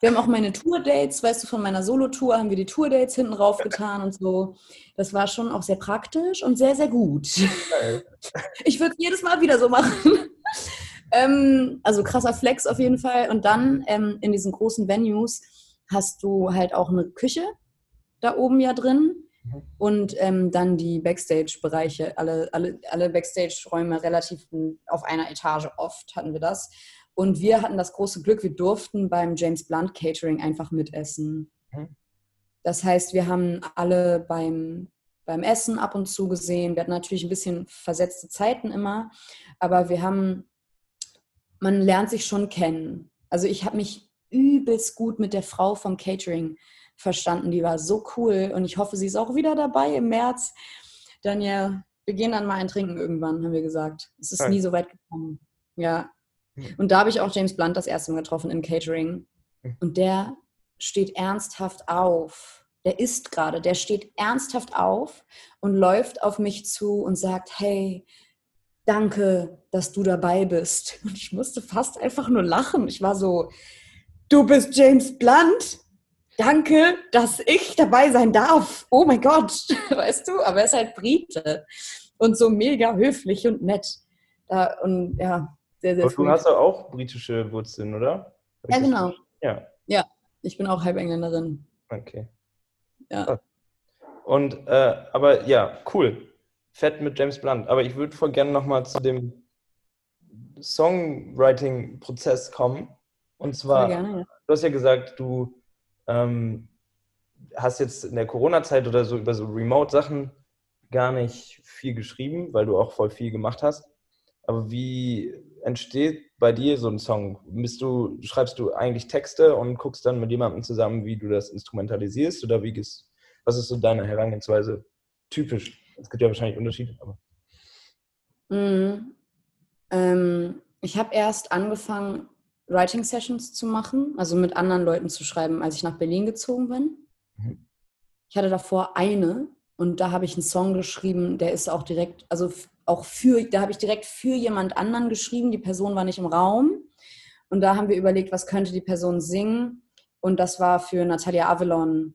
Wir haben auch meine Tour-Dates, weißt du, von meiner Solo-Tour haben wir die Tour-Dates hinten rauf getan und so. Das war schon auch sehr praktisch und sehr, sehr gut. Ich würde es jedes Mal wieder so machen. Ähm, also krasser Flex auf jeden Fall. Und dann ähm, in diesen großen Venues hast du halt auch eine Küche da oben ja drin. Mhm. Und ähm, dann die Backstage-Bereiche, alle, alle, alle Backstage-Räume relativ auf einer Etage oft hatten wir das. Und wir hatten das große Glück, wir durften beim James Blunt Catering einfach mitessen. Mhm. Das heißt, wir haben alle beim, beim Essen ab und zu gesehen. Wir hatten natürlich ein bisschen versetzte Zeiten immer, aber wir haben man lernt sich schon kennen. Also ich habe mich übelst gut mit der Frau vom Catering verstanden. Die war so cool und ich hoffe, sie ist auch wieder dabei im März. Daniel, wir gehen dann mal ein Trinken irgendwann, haben wir gesagt. Es ist Hi. nie so weit gekommen. Ja. Und da habe ich auch James Blunt das erste Mal getroffen im Catering. Hm. Und der steht ernsthaft auf. Der ist gerade, der steht ernsthaft auf und läuft auf mich zu und sagt, hey, danke, dass du dabei bist. Und ich musste fast einfach nur lachen. Ich war so, du bist James Blunt. Danke, dass ich dabei sein darf. Oh mein Gott, weißt du? Aber er ist halt Brite und so mega höflich und nett. Und ja, sehr, sehr Aber du hast auch britische Wurzeln, oder? Ja, genau. Ja. Ja, ich bin auch Halbengländerin. Okay. Ja. Und, äh, aber ja, cool fett mit James Blunt. Aber ich würde voll gerne nochmal zu dem Songwriting-Prozess kommen. Und zwar, gerne, ja. du hast ja gesagt, du ähm, hast jetzt in der Corona-Zeit oder so über so Remote-Sachen gar nicht viel geschrieben, weil du auch voll viel gemacht hast. Aber wie entsteht bei dir so ein Song? Bist du, schreibst du eigentlich Texte und guckst dann mit jemandem zusammen, wie du das instrumentalisierst? Oder wie ist, was ist so deine Herangehensweise typisch? Es gibt ja wahrscheinlich Unterschiede, aber. Mhm. Ähm, ich habe erst angefangen, Writing Sessions zu machen, also mit anderen Leuten zu schreiben, als ich nach Berlin gezogen bin. Mhm. Ich hatte davor eine und da habe ich einen Song geschrieben, der ist auch direkt, also auch für, da habe ich direkt für jemand anderen geschrieben. Die Person war nicht im Raum. Und da haben wir überlegt, was könnte die Person singen. Und das war für Natalia Avalon.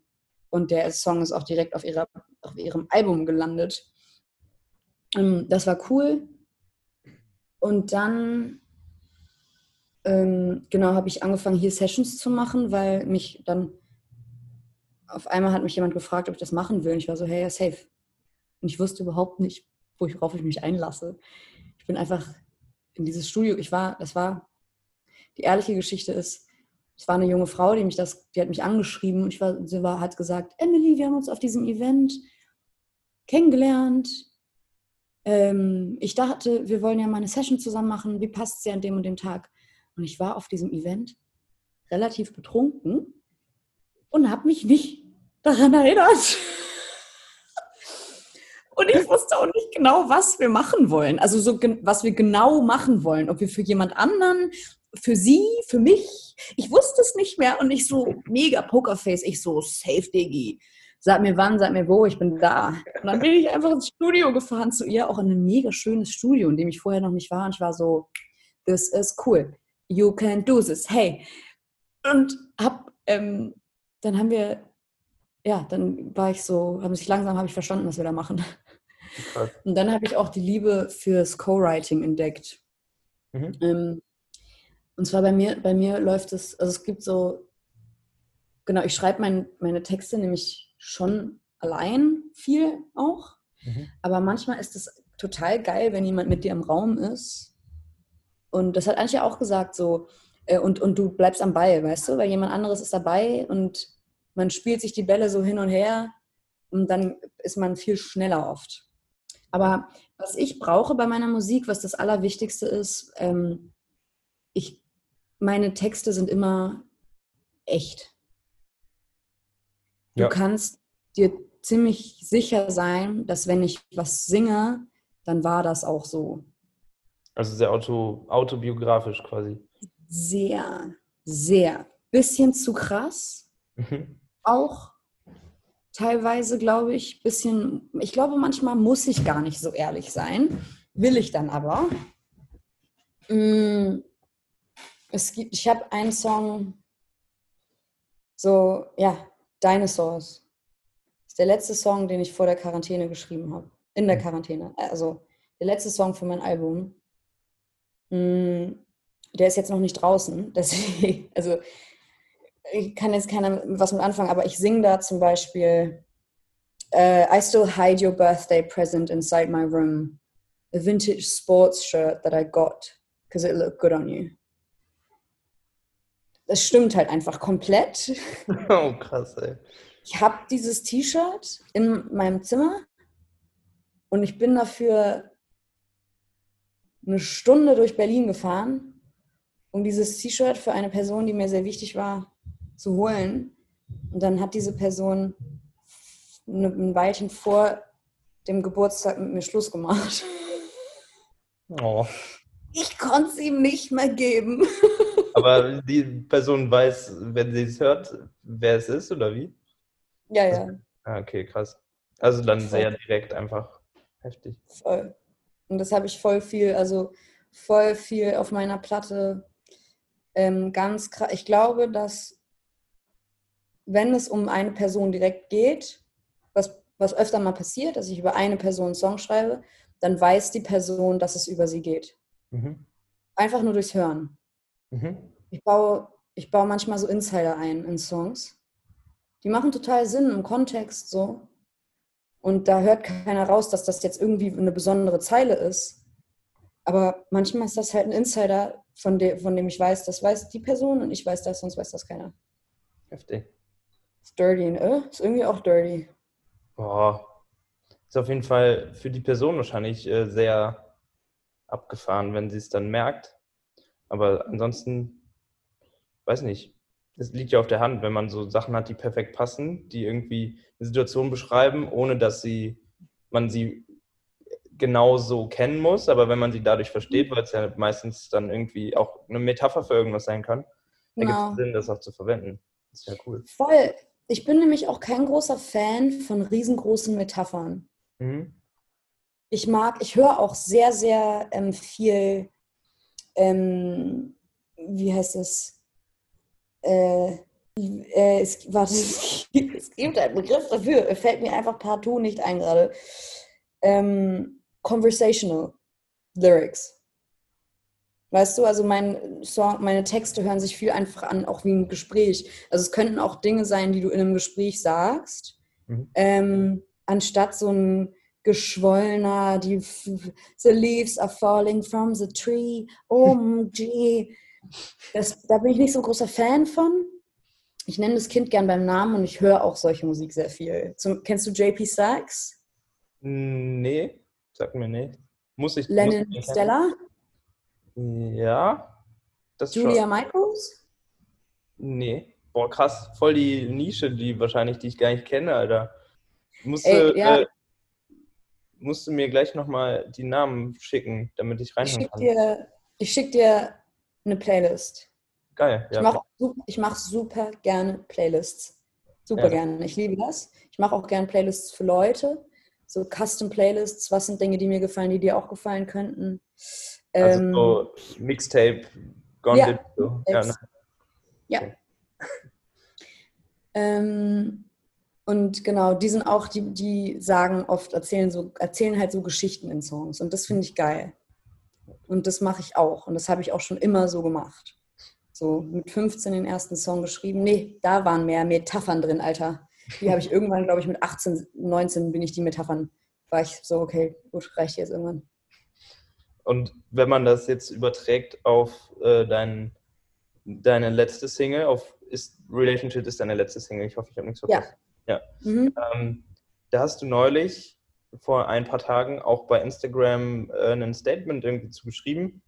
Und der Song ist auch direkt auf ihrer auf ihrem Album gelandet. Ähm, das war cool. Und dann, ähm, genau, habe ich angefangen, hier Sessions zu machen, weil mich dann auf einmal hat mich jemand gefragt, ob ich das machen will. Und ich war so, hey, ja, safe. Und ich wusste überhaupt nicht, worauf ich mich einlasse. Ich bin einfach in dieses Studio, ich war, das war, die ehrliche Geschichte ist, es war eine junge Frau, die mich das, die hat mich angeschrieben und ich war, sie war, hat gesagt, Emily, wir haben uns auf diesem Event kennengelernt. Ähm, ich dachte, wir wollen ja mal eine Session zusammen machen. Wie passt dir an dem und dem Tag? Und ich war auf diesem Event relativ betrunken und habe mich nicht daran erinnert. Und ich wusste auch nicht genau, was wir machen wollen. Also so, was wir genau machen wollen. Ob wir für jemand anderen, für sie, für mich. Ich wusste es nicht mehr und ich so mega Pokerface. Ich so, safe Diggi. Sag mir wann, sag mir wo, ich bin da. Und dann bin ich einfach ins Studio gefahren zu ihr, auch in ein mega schönes Studio, in dem ich vorher noch nicht war. Und ich war so, this is cool. You can do this. Hey. Und hab, ähm, dann haben wir, ja, dann war ich so, haben sich langsam, habe ich verstanden, was wir da machen. Krass. Und dann habe ich auch die Liebe fürs Co-Writing entdeckt. Mhm. Ähm, und zwar bei mir, bei mir läuft es, also es gibt so, genau, ich schreibe mein, meine Texte nämlich schon allein viel auch. Mhm. Aber manchmal ist es total geil, wenn jemand mit dir im Raum ist. Und das hat Antje auch gesagt, so, äh, und, und du bleibst am Ball, weißt du, weil jemand anderes ist dabei und man spielt sich die Bälle so hin und her und dann ist man viel schneller oft. Aber was ich brauche bei meiner Musik, was das Allerwichtigste ist, ähm, ich, meine Texte sind immer echt. Ja. Du kannst dir ziemlich sicher sein, dass wenn ich was singe, dann war das auch so. Also sehr auto, autobiografisch quasi. Sehr, sehr. Bisschen zu krass. Mhm. Auch teilweise, glaube ich, bisschen, ich glaube, manchmal muss ich gar nicht so ehrlich sein, will ich dann aber. Mm, es gibt, ich habe einen Song, so, ja, Dinosaurs. Das ist der letzte Song, den ich vor der Quarantäne geschrieben habe. In der. Quarantäne. Also der letzte Song für mein Album. Mm, der ist jetzt noch nicht draußen. Deswegen, also ich kann jetzt keiner was mit anfangen, aber ich singe da zum Beispiel uh, I still hide your birthday present inside my room. A vintage sports shirt that I got because it looked good on you. Das stimmt halt einfach komplett. Oh, krass, ey. Ich habe dieses T-Shirt in meinem Zimmer und ich bin dafür eine Stunde durch Berlin gefahren, um dieses T-Shirt für eine Person, die mir sehr wichtig war, zu holen. Und dann hat diese Person ein Weilchen vor dem Geburtstag mit mir Schluss gemacht. Oh. Ich konnte es ihm nicht mehr geben. Aber die Person weiß, wenn sie es hört, wer es ist oder wie? Ja, ja. Ah, okay, krass. Also dann voll. sehr direkt einfach heftig. Voll. Und das habe ich voll viel, also voll viel auf meiner Platte. Ähm, ganz krass. Ich glaube, dass wenn es um eine Person direkt geht, was, was öfter mal passiert, dass ich über eine Person einen Song schreibe, dann weiß die Person, dass es über sie geht. Mhm. Einfach nur durchs Hören. Mhm. Ich, baue, ich baue manchmal so Insider ein in Songs. Die machen total Sinn im Kontext so. Und da hört keiner raus, dass das jetzt irgendwie eine besondere Zeile ist. Aber manchmal ist das halt ein Insider, von, de von dem ich weiß, das weiß die Person und ich weiß das, sonst weiß das keiner. Heftig. Ist dirty, ne? Ist irgendwie auch dirty. Boah. Ist auf jeden Fall für die Person wahrscheinlich äh, sehr abgefahren, wenn sie es dann merkt. Aber ansonsten, weiß nicht. Es liegt ja auf der Hand, wenn man so Sachen hat, die perfekt passen, die irgendwie eine Situation beschreiben, ohne dass sie, man sie genauso kennen muss, aber wenn man sie dadurch versteht, weil es ja meistens dann irgendwie auch eine Metapher für irgendwas sein kann, dann genau. gibt es Sinn, das auch zu verwenden. Das ist ja cool. Voll. Ich bin nämlich auch kein großer Fan von riesengroßen Metaphern. Mhm. Ich mag, ich höre auch sehr, sehr ähm, viel, ähm, wie heißt es? Äh, äh, es, warte, es gibt, es gibt einen Begriff dafür, fällt mir einfach partout nicht ein gerade. Ähm, conversational Lyrics. Weißt du, also mein Song, meine Texte hören sich viel einfach an, auch wie ein Gespräch. Also es könnten auch Dinge sein, die du in einem Gespräch sagst, mhm. ähm, anstatt so ein geschwollener, die the leaves are falling from the tree, OMG. Das, da bin ich nicht so ein großer Fan von. Ich nenne das Kind gern beim Namen und ich höre auch solche Musik sehr viel. Zum, kennst du JP Sachs? Nee, sag mir nicht. Muss ich. Lennon muss ich Stella? Ja. Das Julia schon. Michaels? Nee. Boah, krass. Voll die Nische, die wahrscheinlich, die ich gar nicht kenne, Alter. Musst Ey, du, ja. äh, musst du mir gleich nochmal die Namen schicken, damit ich Ich reinhören schicke kann. dir, ich schick dir eine Playlist. Geil, Ich ja. mache ich mach super gerne Playlists. Super Ja. gerne. Ich liebe das. Ich mache auch gerne Playlists für Leute. So Custom Playlists. Was sind Dinge, die mir gefallen, die dir auch gefallen könnten? Also Ähm, so Mixtape, Gone ja, so. Ja, ne? Ja. Ähm, und genau, die sind auch, die, die sagen oft, erzählen so, erzählen halt so Geschichten in Songs. Und das finde ich geil. Und das mache ich auch. Und das habe ich auch schon immer so gemacht. So mit 15 den ersten Song geschrieben. Nee, da waren mehr Metaphern drin, Alter. Die habe ich irgendwann, glaube ich, mit 18, 19 bin ich die Metaphern. War ich so, okay, gut, reicht jetzt irgendwann. Und wenn man das jetzt überträgt auf äh, dein, deine letzte Single, auf ist, Relationship ist deine letzte Single, ich hoffe, ich habe nichts Ja. vergessen. Ja. Mhm. Ähm, da hast du neulich vor ein paar Tagen auch bei Instagram äh, ein Statement irgendwie zu geschrieben.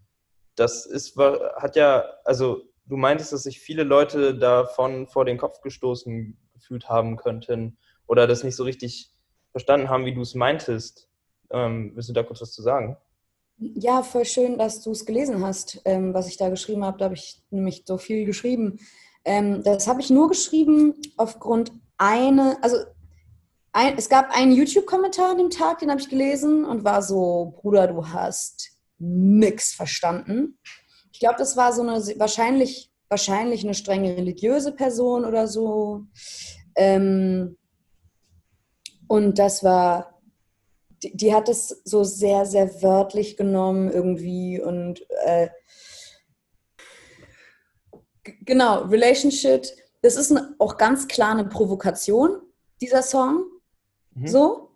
Das ist, war- hat ja, also du meintest, dass sich viele Leute davon vor den Kopf gestoßen gefühlt haben könnten oder das nicht so richtig verstanden haben, wie du es meintest. Ähm, willst du da kurz was zu sagen? Ja, voll schön, dass du es gelesen hast, ähm, was ich da geschrieben habe. Da habe ich nämlich so viel geschrieben. Ähm, das habe ich nur geschrieben aufgrund eine, also ein, es gab einen YouTube-Kommentar an dem Tag, den habe ich gelesen und war so, Bruder, du hast nix verstanden. Ich glaube, das war so eine wahrscheinlich, wahrscheinlich eine strenge religiöse Person oder so. Ähm, und das war, die, die hat es so sehr, sehr wörtlich genommen irgendwie und äh, genau, Relationship, das ist eine, auch ganz klar eine Provokation, dieser Song. Mhm. So,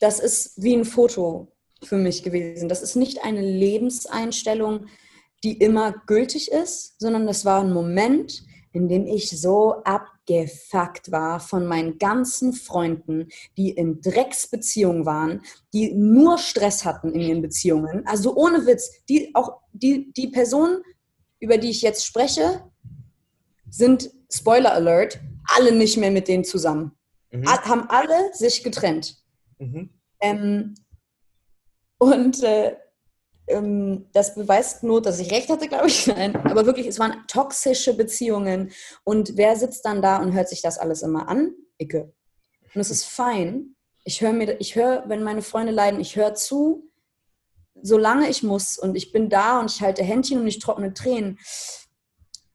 das ist wie ein Foto für mich gewesen. Das ist nicht eine Lebenseinstellung, die immer gültig ist, sondern das war ein Moment, in dem ich so abgefuckt war von meinen ganzen Freunden, die in Drecksbeziehungen waren, die nur Stress hatten in ihren Beziehungen. Also ohne Witz, die auch die, die Personen, über die ich jetzt spreche, sind Spoiler Alert, alle nicht mehr mit denen zusammen. Mhm. Haben alle sich getrennt. Mhm. Ähm, und äh, das beweist nur, dass ich recht hatte, glaube ich. Nein, aber wirklich, es waren toxische Beziehungen. Und wer sitzt dann da und hört sich das alles immer an? Icke. Und es ist fein. Ich höre mir, ich höre, wenn meine Freunde leiden, ich höre zu, solange ich muss. Und ich bin da und ich halte Händchen und ich trockne Tränen.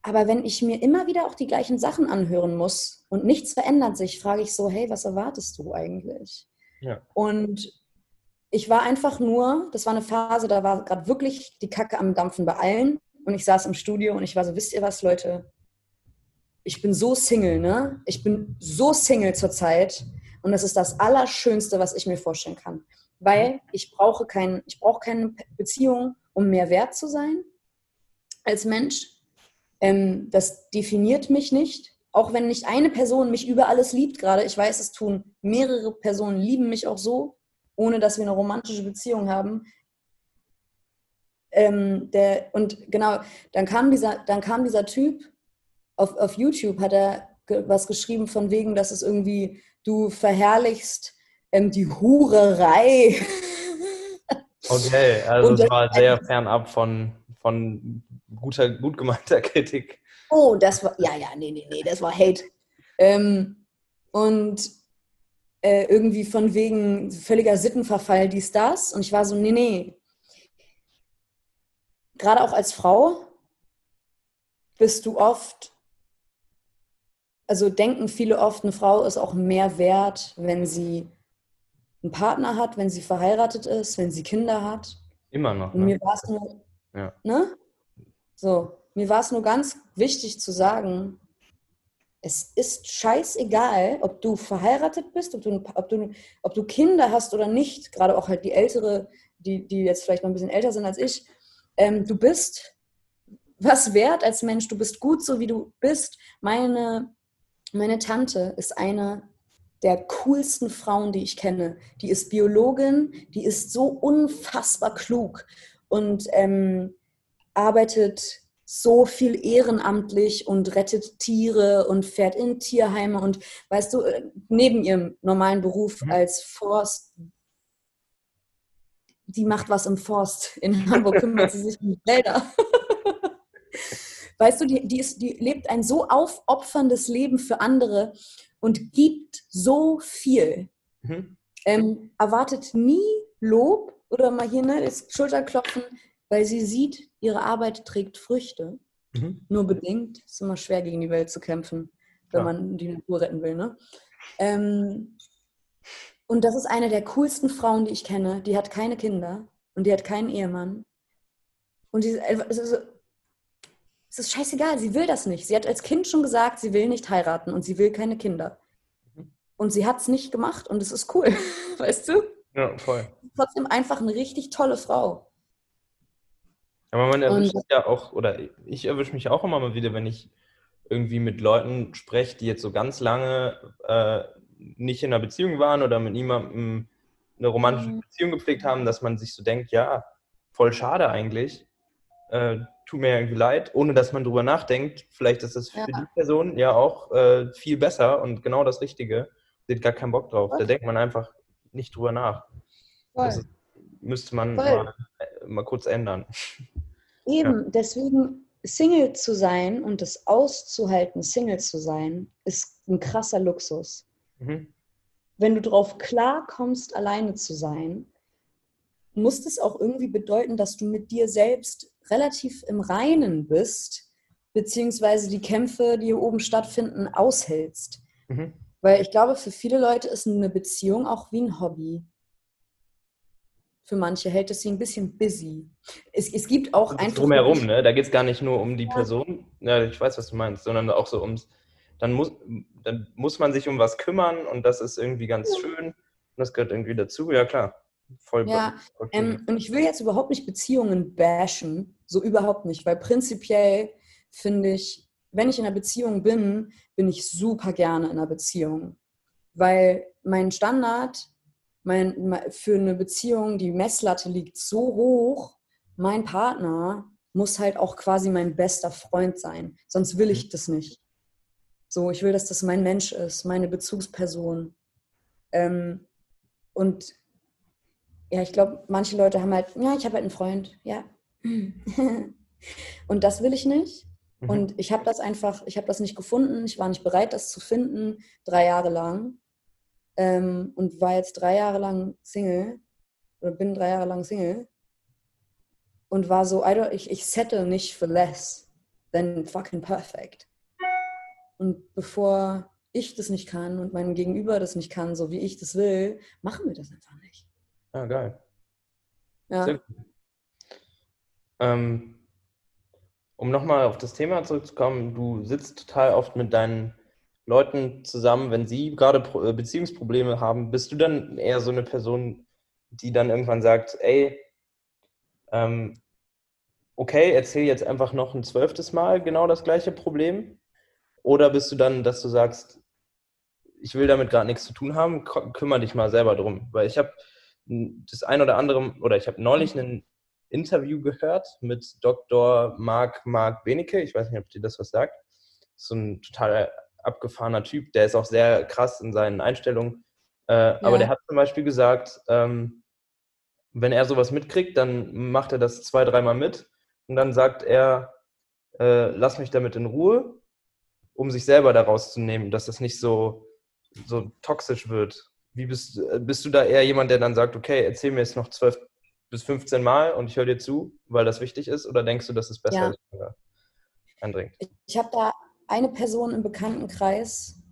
Aber wenn ich mir immer wieder auch die gleichen Sachen anhören muss und nichts verändert sich, frage ich so, hey, was erwartest du eigentlich? Ja. Und ich war einfach nur, das war eine Phase, da war gerade wirklich die Kacke am Dampfen bei allen. Und ich saß im Studio und ich war so, wisst ihr was, Leute? Ich bin so Single, ne? Ich bin so Single zurzeit. Und das ist das Allerschönste, was ich mir vorstellen kann. Weil ich brauche, kein, ich brauche keine Beziehung, um mehr wert zu sein als Mensch. Ähm, das definiert mich nicht. Auch wenn nicht eine Person mich über alles liebt gerade. Ich weiß, es tun mehrere Personen lieben mich auch so ohne dass wir eine romantische Beziehung haben. Ähm, der, und genau, dann kam dieser, dann kam dieser Typ, auf, auf YouTube hat er ge was geschrieben von wegen, dass es irgendwie, du verherrlichst ähm, die Hurerei. Okay, also es war sehr fernab von, von guter, gut gemeinter Kritik. Oh, das war, ja, ja, nee, nee, nee, das war Hate. Ähm, und äh, irgendwie von wegen völliger Sittenverfall, dies, das. Und ich war so, nee, nee. Gerade auch als Frau bist du oft, also denken viele oft, eine Frau ist auch mehr wert, wenn sie einen Partner hat, wenn sie verheiratet ist, wenn sie Kinder hat. Immer noch. Und Ne? mir war es nur, Ja. ne? So, mir war es nur ganz wichtig zu sagen, es ist scheißegal, ob du verheiratet bist, ob du, ob du, ob du Kinder hast oder nicht, gerade auch halt die ältere, die, die jetzt vielleicht noch ein bisschen älter sind als ich, ähm, du bist was wert als Mensch, du bist gut so, wie du bist. Meine, meine Tante ist eine der coolsten Frauen, die ich kenne. Die ist Biologin, die ist so unfassbar klug und ähm, arbeitet so viel ehrenamtlich und rettet Tiere und fährt in Tierheime und weißt du, äh, neben ihrem normalen Beruf mhm. als Forst, die macht was im Forst. In Hamburg kümmert sie sich um Wälder. weißt du, die, die, ist, die lebt ein so aufopferndes Leben für andere und gibt so viel. Mhm. Ähm, erwartet nie Lob oder mal hier ne, das Schulterklopfen, weil sie sieht, ihre Arbeit trägt Früchte. Mhm. Nur bedingt. Ist immer schwer, gegen die Welt zu kämpfen, wenn ja. man die Natur retten will. Ne? Ähm, und das ist eine der coolsten Frauen, die ich kenne. Die hat keine Kinder und die hat keinen Ehemann. Und die, es, ist, es ist scheißegal, sie will das nicht. Sie hat als Kind schon gesagt, sie will nicht heiraten und sie will keine Kinder. Mhm. Und sie hat es nicht gemacht und es ist cool, weißt du? Ja, voll. Trotzdem einfach eine richtig tolle Frau. Aber man erwischt und, ja auch, oder ich erwische mich auch immer mal wieder, wenn ich irgendwie mit Leuten spreche, die jetzt so ganz lange äh, nicht in einer Beziehung waren oder mit niemandem eine romantische mhm. Beziehung gepflegt haben, dass man sich so denkt, ja, voll schade eigentlich, äh, tut mir irgendwie leid, ohne dass man drüber nachdenkt, vielleicht ist das für ja. die Person ja auch äh, viel besser und genau das Richtige. Sie hat gar keinen Bock drauf. Da denkt man einfach nicht drüber nach. Das müsste man mal, äh, mal kurz ändern. Eben, ja. deswegen Single zu sein und es auszuhalten, Single zu sein, ist ein krasser Luxus. Mhm. Wenn du darauf klarkommst, alleine zu sein, muss es auch irgendwie bedeuten, dass du mit dir selbst relativ im Reinen bist, beziehungsweise die Kämpfe, die hier oben stattfinden, aushältst. Mhm. Weil ich glaube, für viele Leute ist eine Beziehung auch wie ein Hobby für manche hält es sie ein bisschen busy. Es, es gibt auch einfach. Drumherum, ne? Da geht es gar nicht nur um die ja. Person, ja, ich weiß, was du meinst, sondern auch so ums. Dann muss, dann muss man sich um was kümmern und das ist irgendwie ganz ja. schön. Und das gehört irgendwie dazu, ja klar. Voll ja, ähm, und ich will jetzt überhaupt nicht Beziehungen bashen, so überhaupt nicht, weil prinzipiell finde ich, wenn ich in einer Beziehung bin, bin ich super gerne in einer Beziehung. Weil mein Standard mein, für eine Beziehung, die Messlatte liegt so hoch, mein Partner muss halt auch quasi mein bester Freund sein. Sonst will ich mhm. das nicht. So, ich will, dass das mein Mensch ist, meine Bezugsperson. Ähm, und ja, ich glaube, manche Leute haben halt, ja, ich habe halt einen Freund, ja. und das will ich nicht. Mhm. Und ich habe das einfach, ich habe das nicht gefunden. Ich war nicht bereit, das zu finden, drei Jahre lang ähm, und war jetzt drei Jahre lang Single oder bin drei Jahre lang Single und war so, ich, ich settle nicht für less than fucking perfect. Und bevor ich das nicht kann und mein Gegenüber das nicht kann, so wie ich das will, machen wir das einfach nicht. Ah, geil. Ja. Ähm, um nochmal auf das Thema zurückzukommen, du sitzt total oft mit deinen Leuten zusammen, wenn sie gerade äh, Beziehungsprobleme haben, bist du dann eher so eine Person, die dann irgendwann sagt, ey, ähm, okay, erzähl jetzt einfach noch ein zwölftes Mal genau das gleiche Problem? Oder bist du dann, dass du sagst, ich will damit gerade nichts zu tun haben, kümmere dich mal selber drum? Weil ich habe das ein oder andere, oder ich habe neulich ein Interview gehört mit Dr. Marc Marc Benecke, ich weiß nicht, ob dir das was sagt. So ein total abgefahrener Typ, der ist auch sehr krass in seinen Einstellungen. Äh, ja. Aber der hat zum Beispiel gesagt, ähm, wenn er sowas mitkriegt, dann macht er das zwei, dreimal mit und dann sagt er, äh, lass mich damit in Ruhe, um sich selber daraus zu nehmen, dass das nicht so, so toxisch wird. Wie bist, bist du da eher jemand, der dann sagt, okay, erzähl mir jetzt noch zwölf bis 15 Mal und ich höre dir zu, weil das wichtig ist, oder denkst du, dass es besser ja. ist? Eindringt? Ich habe da eine Person im Bekanntenkreis,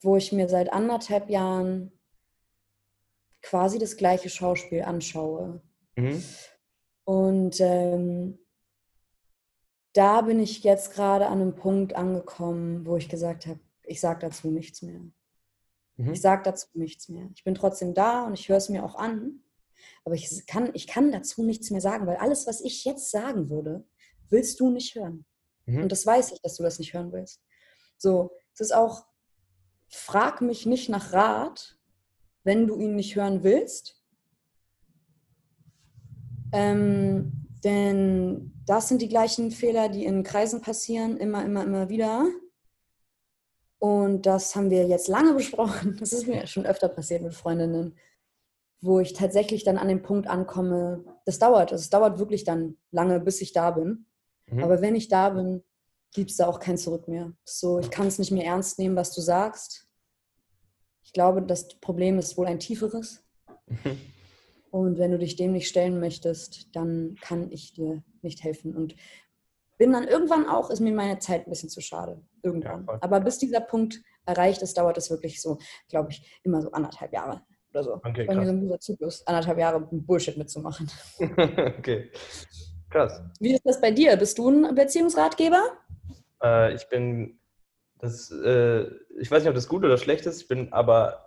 wo ich mir seit anderthalb Jahren quasi das gleiche Schauspiel anschaue. Mhm. Und ähm, da bin ich jetzt gerade an einem Punkt angekommen, wo ich gesagt habe, ich sage dazu nichts mehr. Mhm. Ich sage dazu nichts mehr. Ich bin trotzdem da und ich höre es mir auch an. Aber ich kann, ich kann dazu nichts mehr sagen, weil alles, was ich jetzt sagen würde, willst du nicht hören. Mhm. Und das weiß ich, dass du das nicht hören willst. So, es ist auch, frag mich nicht nach Rat, wenn du ihn nicht hören willst. Ähm, Denn das sind die gleichen Fehler, die in Kreisen passieren, immer, immer, immer wieder. Und das haben wir jetzt lange besprochen. Das ist mir schon öfter passiert mit Freundinnen, wo ich tatsächlich dann an den Punkt ankomme, das dauert. Es dauert wirklich dann lange, bis ich da bin. Mhm. Aber wenn ich da bin, gibt es da auch kein Zurück mehr. So, ich kann es nicht mehr ernst nehmen, was du sagst. Ich glaube, das Problem ist wohl ein tieferes. Mhm. Und wenn du dich dem nicht stellen möchtest, dann kann ich dir nicht helfen. Und bin dann irgendwann auch, ist mir meine Zeit ein bisschen zu schade. Irgendwann. Ja, Aber bis dieser Punkt erreicht ist, dauert es wirklich so, glaube ich, immer so anderthalb Jahre oder so. Okay, Bei mir so ein guter Zyklus, anderthalb Jahre Bullshit mitzumachen. okay. Krass. Wie ist das bei dir? Bist du ein Beziehungsratgeber? Äh, ich bin, das, äh, ich weiß nicht, ob das gut oder schlecht ist, ich bin aber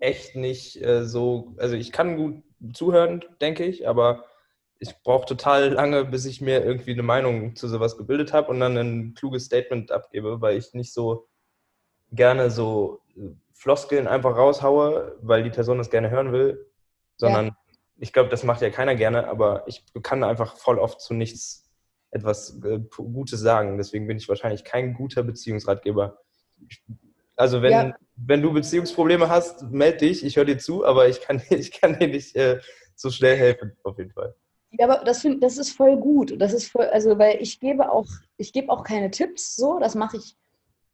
echt nicht äh, so, also ich kann gut zuhören, denke ich, aber ich brauche total lange, bis ich mir irgendwie eine Meinung zu sowas gebildet habe und dann ein kluges Statement abgebe, weil ich nicht so gerne so äh, Floskeln einfach raushaue, weil die Person das gerne hören will, sondern ja. Ich glaube, das macht ja keiner gerne, aber ich kann einfach voll oft zu nichts etwas äh, Gutes sagen. Deswegen bin ich wahrscheinlich kein guter Beziehungsratgeber. Also wenn, ja. wenn du Beziehungsprobleme hast, melde dich, ich höre dir zu, aber ich kann, ich kann dir nicht äh, so schnell helfen, auf jeden Fall. Ja, aber das, find, das ist voll gut. Das ist voll, also weil ich gebe auch, ich gebe auch keine Tipps so, das mache ich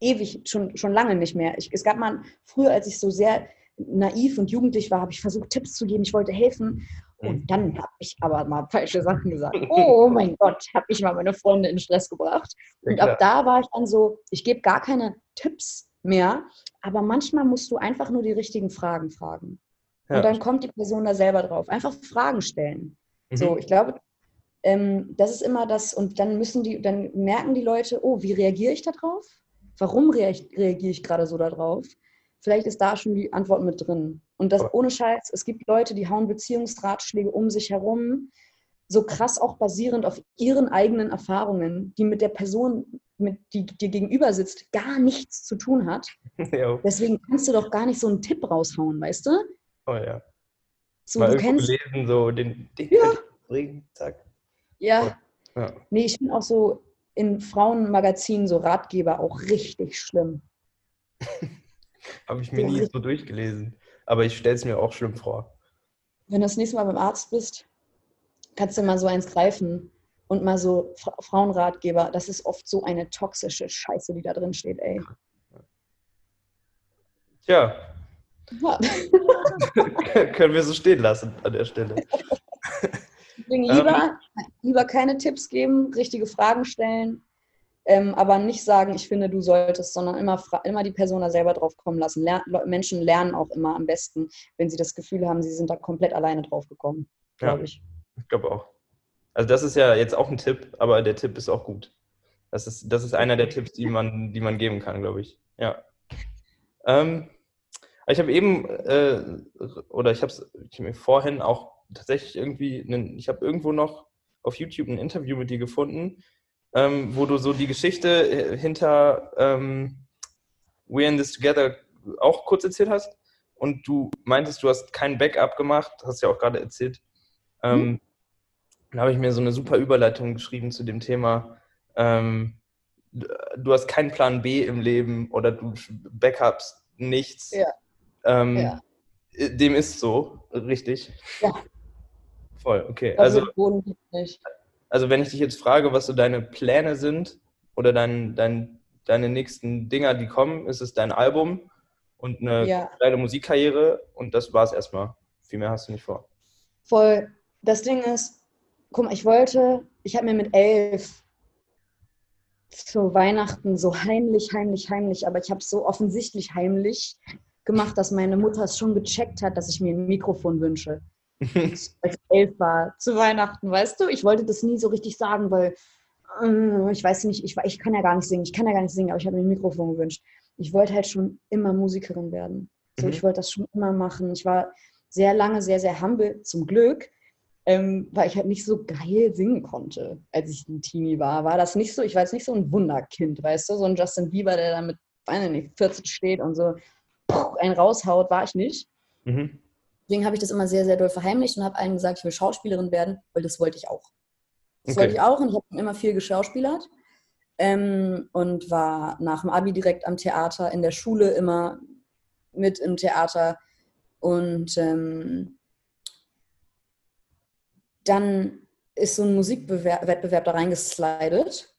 ewig, schon, schon lange nicht mehr. Ich, es gab mal früher, als ich so sehr naiv und jugendlich war, habe ich versucht, Tipps zu geben, ich wollte helfen. Und mhm. dann habe ich aber mal falsche Sachen gesagt. Oh mein Gott, habe ich mal meine Freunde in Stress gebracht. Und ab da war ich dann so, ich gebe gar keine Tipps mehr, aber manchmal musst du einfach nur die richtigen Fragen fragen. Ja. Und dann kommt die Person da selber drauf. Einfach Fragen stellen. Mhm. So, ich glaube, ähm, das ist immer das, und dann müssen die, dann merken die Leute, oh, wie reagiere ich darauf? Warum reagiere ich gerade so darauf? Vielleicht ist da schon die Antwort mit drin. Und das ohne Scheiß, es gibt Leute, die hauen Beziehungsratschläge um sich herum, so krass auch basierend auf ihren eigenen Erfahrungen, die mit der Person, mit, die dir gegenüber sitzt, gar nichts zu tun hat. Ja. Deswegen kannst du doch gar nicht so einen Tipp raushauen, weißt du? Oh ja. So, Mal du kennst, lesen, so den, den ja. bringen, zack. Ja. ja. Nee, ich finde auch so in Frauenmagazinen so Ratgeber auch richtig schlimm. Habe ich mir nie so durchgelesen. Aber ich stelle es mir auch schlimm vor. Wenn du das nächste Mal beim Arzt bist, kannst du mal so eins greifen und mal so Frauenratgeber. Das ist oft so eine toxische Scheiße, die da drin steht, ey. Tja. Ja. Können wir so stehen lassen an der Stelle. Deswegen lieber, lieber keine Tipps geben, richtige Fragen stellen, ähm, aber nicht sagen, ich finde, du solltest, sondern immer, immer die Person da selber drauf kommen lassen. Lern Menschen lernen auch immer am besten, wenn sie das Gefühl haben, sie sind da komplett alleine drauf gekommen, glaube ja, ich. Ich glaube auch. Also das ist ja jetzt auch ein Tipp, aber der Tipp ist auch gut. Das ist, das ist einer der Tipps, die man, die man geben kann, glaube ich. Ja. Ähm, ich habe eben, äh, oder ich habe es mir vorhin auch tatsächlich irgendwie, einen, ich habe irgendwo noch auf YouTube ein Interview mit dir gefunden, ähm, wo du so die Geschichte äh, hinter ähm, We're in This Together auch kurz erzählt hast. Und du meintest, du hast kein Backup gemacht, hast ja auch gerade erzählt. Ähm, mhm. Da habe ich mir so eine super Überleitung geschrieben zu dem Thema. Ähm, du hast keinen Plan B im Leben oder du Backups nichts. Ja. Ähm, ja. Dem ist so, richtig? Ja. Voll, okay. Also, also wenn ich dich jetzt frage, was so deine Pläne sind oder dein, dein, deine nächsten Dinger, die kommen, ist es dein Album und eine ja. kleine Musikkarriere und das war es erstmal. Viel mehr hast du nicht vor. Voll. Das Ding ist, guck mal, ich wollte, ich habe mir mit elf zu Weihnachten so heimlich, heimlich, heimlich, aber ich habe es so offensichtlich heimlich gemacht, dass meine Mutter es schon gecheckt hat, dass ich mir ein Mikrofon wünsche. Als ich elf war, zu Weihnachten, weißt du? Ich wollte das nie so richtig sagen, weil äh, ich weiß nicht, ich, ich kann ja gar nicht singen, ich kann ja gar nicht singen, aber ich habe mir ein Mikrofon gewünscht. Ich wollte halt schon immer Musikerin werden. So, mhm. Ich wollte das schon immer machen. Ich war sehr lange sehr, sehr humble, zum Glück, ähm, weil ich halt nicht so geil singen konnte, als ich ein Teenie war. War das nicht so, ich war jetzt nicht so ein Wunderkind, weißt du, so ein Justin Bieber, der da mit, weiß nicht, 14 steht und so einen raushaut, war ich nicht. Mhm. Deswegen habe ich das immer sehr, sehr doll verheimlicht und habe allen gesagt, ich will Schauspielerin werden, weil das wollte ich auch. Das okay. wollte ich auch und ich habe immer viel geschauspielert. Ähm, und war nach dem Abi direkt am Theater, in der Schule immer mit im Theater. Und ähm, dann ist so ein Musikwettbewerb da reingeslidet,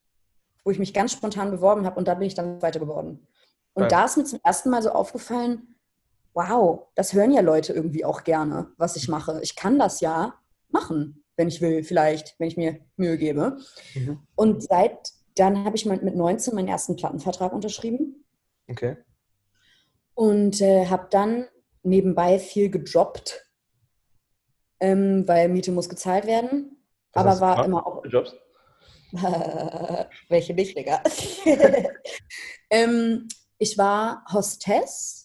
wo ich mich ganz spontan beworben habe und da bin ich dann weiter geworden. Und ja. da ist mir zum ersten Mal so aufgefallen, wow, das hören ja Leute irgendwie auch gerne, was ich mache. Ich kann das ja machen, wenn ich will, vielleicht, wenn ich mir Mühe gebe. Mhm. Und seit dann habe ich mit 19 meinen ersten Plattenvertrag unterschrieben. Okay. Und äh, habe dann nebenbei viel gedroppt, ähm, weil Miete muss gezahlt werden. Was aber war immer auch. Jobs? Welche nicht, Digga. ähm, ich war Hostess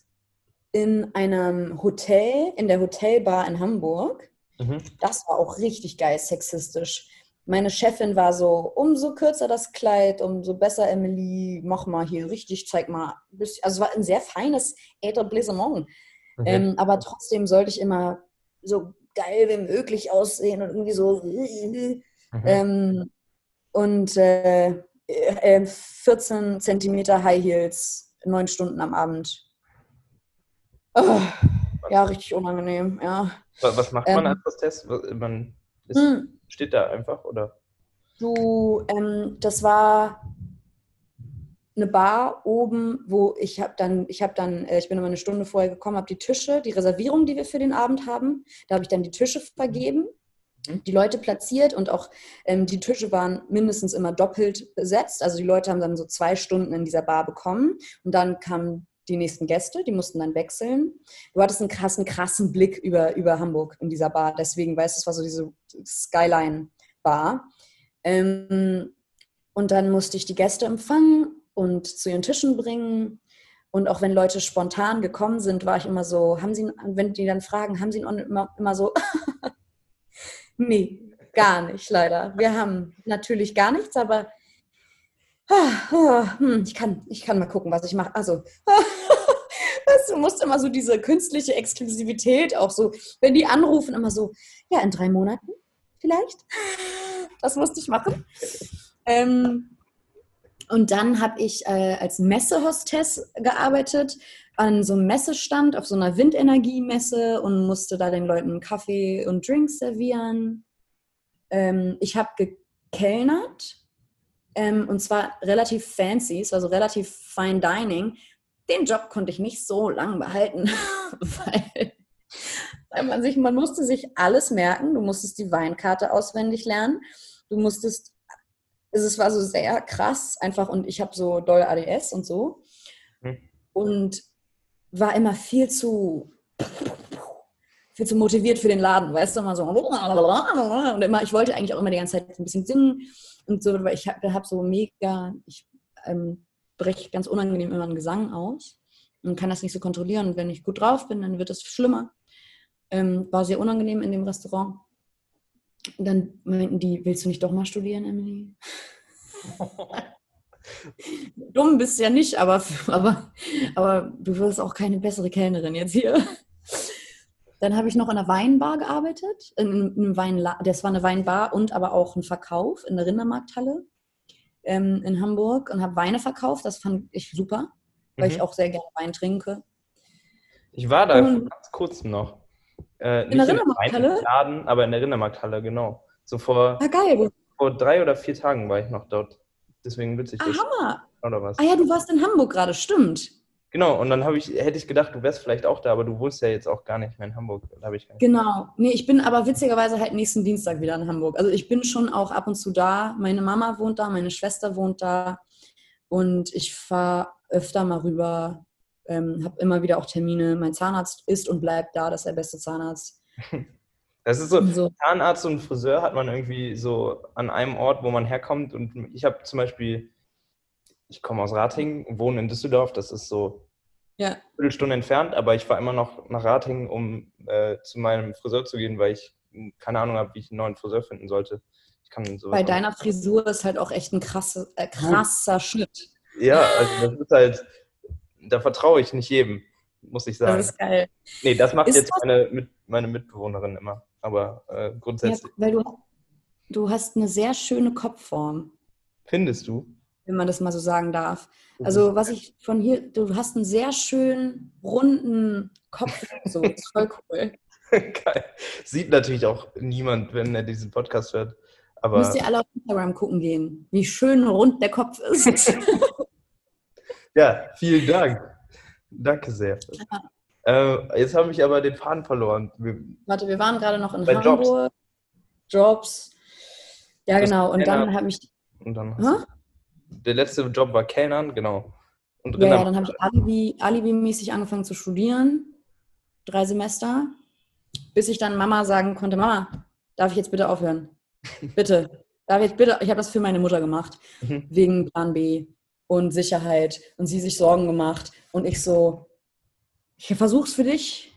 in einem Hotel, in der Hotelbar in Hamburg. Mhm. Das war auch richtig geil sexistisch. Meine Chefin war so, umso kürzer das Kleid, umso besser, Emily, mach mal hier richtig, zeig mal. Also es war ein sehr feines Etablissement. Okay. Ähm, aber trotzdem sollte ich immer so geil wie möglich aussehen und irgendwie so. Mhm. Ähm, und äh, äh, 14 Zentimeter High Heels, neun Stunden am Abend. Oh, ja, richtig unangenehm, ja. Was macht man ähm, als Test? Man ist, hm. steht da einfach, oder? Du, ähm, das war eine Bar oben, wo ich habe dann, ich habe dann, äh, ich bin immer eine Stunde vorher gekommen, habe die Tische, die Reservierung, die wir für den Abend haben, da habe ich dann die Tische vergeben, mhm. die Leute platziert und auch ähm, die Tische waren mindestens immer doppelt besetzt. Also die Leute haben dann so zwei Stunden in dieser Bar bekommen und dann kamen die nächsten Gäste, die mussten dann wechseln. Du hattest einen krassen, krassen Blick über, über Hamburg in dieser Bar, deswegen weißt du, es war so diese Skyline-Bar. Ähm, und dann musste ich die Gäste empfangen und zu ihren Tischen bringen. Und auch wenn Leute spontan gekommen sind, war ich immer so, haben sie, wenn die dann fragen, haben sie immer, immer so, nee, gar nicht, leider. Wir haben natürlich gar nichts, aber hm, ich, kann, ich kann mal gucken, was ich mache. Also, du musst immer so diese künstliche Exklusivität auch so, wenn die anrufen, immer so, ja, in drei Monaten vielleicht. Das musste ich machen. Ähm, und dann habe ich äh, als Messehostess gearbeitet an so einem Messestand auf so einer Windenergiemesse und musste da den Leuten Kaffee und Drinks servieren. Ähm, ich habe gekellnert ähm, und zwar relativ fancy, also relativ fine dining. Den Job konnte ich nicht so lange behalten, weil, weil man sich, man musste sich alles merken. Du musstest die Weinkarte auswendig lernen. Du musstest es war so sehr krass einfach und ich habe so doll ADS und so mhm. und war immer viel zu viel zu motiviert für den Laden, weißt du, immer so und immer, ich wollte eigentlich auch immer die ganze Zeit ein bisschen singen und so, weil ich habe hab so mega, ich ähm, breche ganz unangenehm immer einen Gesang aus und kann das nicht so kontrollieren und wenn ich gut drauf bin, dann wird es schlimmer. Ähm, war sehr unangenehm in dem Restaurant dann meinten die, willst du nicht doch mal studieren, Emily? Dumm bist du ja nicht, aber, aber, aber du wirst auch keine bessere Kellnerin jetzt hier. Dann habe ich noch in einer Weinbar gearbeitet. In einem Weinla das war eine Weinbar und aber auch ein Verkauf in der Rindermarkthalle ähm, in Hamburg und habe Weine verkauft. Das fand ich super, weil mhm. ich auch sehr gerne Wein trinke. Ich war da und, ganz kurz noch. Äh, in der Rindermarkthalle? Laden, aber in der Rindermarkthalle, genau. So vor, ah, geil. vor drei oder vier Tagen war ich noch dort. Deswegen witzig. Ah, Hammer. Oder was? Ah ja, du warst in Hamburg gerade, stimmt. Genau, und dann ich, hätte ich gedacht, du wärst vielleicht auch da, aber du wohnst ja jetzt auch gar nicht mehr in Hamburg. Da ich genau. Nee, ich bin aber witzigerweise halt nächsten Dienstag wieder in Hamburg. Also ich bin schon auch ab und zu da. Meine Mama wohnt da, meine Schwester wohnt da. Und ich fahre öfter mal rüber ähm, habe immer wieder auch Termine. Mein Zahnarzt ist und bleibt da, das ist der beste Zahnarzt. Das ist so, so, Zahnarzt und Friseur hat man irgendwie so an einem Ort, wo man herkommt. Und ich habe zum Beispiel, ich komme aus Ratingen, wohne in Düsseldorf, das ist so ja. Viertelstunde entfernt, aber ich fahre immer noch nach Ratingen, um äh, zu meinem Friseur zu gehen, weil ich keine Ahnung habe, wie ich einen neuen Friseur finden sollte. Bei deiner Frisur ist halt auch echt ein krasse, äh, krasser Schnitt. Ja, also das ist halt, da vertraue ich nicht jedem, muss ich sagen. Das ist geil. Nee, das macht ist jetzt das meine, meine Mitbewohnerin immer. Aber äh, grundsätzlich. Ja, weil du, du hast eine sehr schöne Kopfform, Findest du? Wenn man das mal so sagen darf. Also was ich von hier, du hast einen sehr schönen, runden Kopf. So, ist voll cool. Geil. Sieht natürlich auch niemand, wenn er diesen Podcast hört. Aber Müsst ihr alle auf Instagram gucken gehen, wie schön rund der Kopf ist. ja, vielen Dank. Danke sehr. Äh, jetzt habe ich aber den Faden verloren. Wir, Warte, wir waren gerade noch in Bei Jobs. Hamburg. Jobs. Ja, Das genau. Und dann habe ich, und dann Hä? Der letzte Job war Kellnern, genau. Und ja, ja, dann habe ich Alibi, Alibi-mäßig angefangen zu studieren. Drei Semester. Bis ich dann Mama sagen konnte, Mama, darf ich jetzt bitte aufhören? Bitte. Darf ich jetzt bitte? Ich habe das für meine Mutter gemacht. Mhm. Wegen Plan B und Sicherheit. Und sie sich Sorgen gemacht. Und ich so, ich versuch's für dich.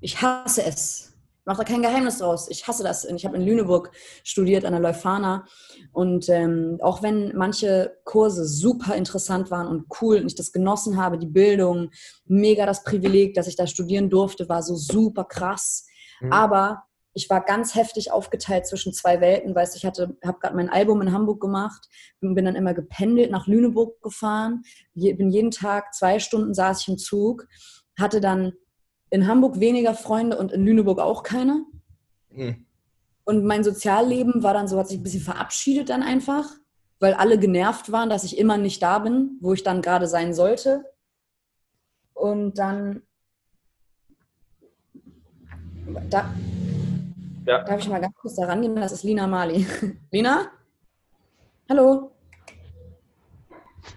Ich hasse es. Ich mache da kein Geheimnis draus. Ich hasse das. Und Ich habe in Lüneburg studiert an der Leuphana. Und ähm, auch wenn manche Kurse super interessant waren und cool und ich das genossen habe, die Bildung, mega das Privileg, dass ich da studieren durfte, war so super krass. Mhm. Aber ich war ganz heftig aufgeteilt zwischen zwei Welten, weil ich hatte, habe gerade mein Album in Hamburg gemacht, bin bin dann immer gependelt nach Lüneburg gefahren, Je, bin jeden Tag zwei Stunden saß ich im Zug, hatte dann in Hamburg weniger Freunde und in Lüneburg auch keine. Mhm. Und mein Sozialleben war dann so, hat sich ein bisschen verabschiedet dann einfach, weil alle genervt waren, dass ich immer nicht da bin, wo ich dann gerade sein sollte. Und dann da, Ja. darf ich mal ganz kurz da rangehen? Das ist Lina Mali. Lina? Hallo?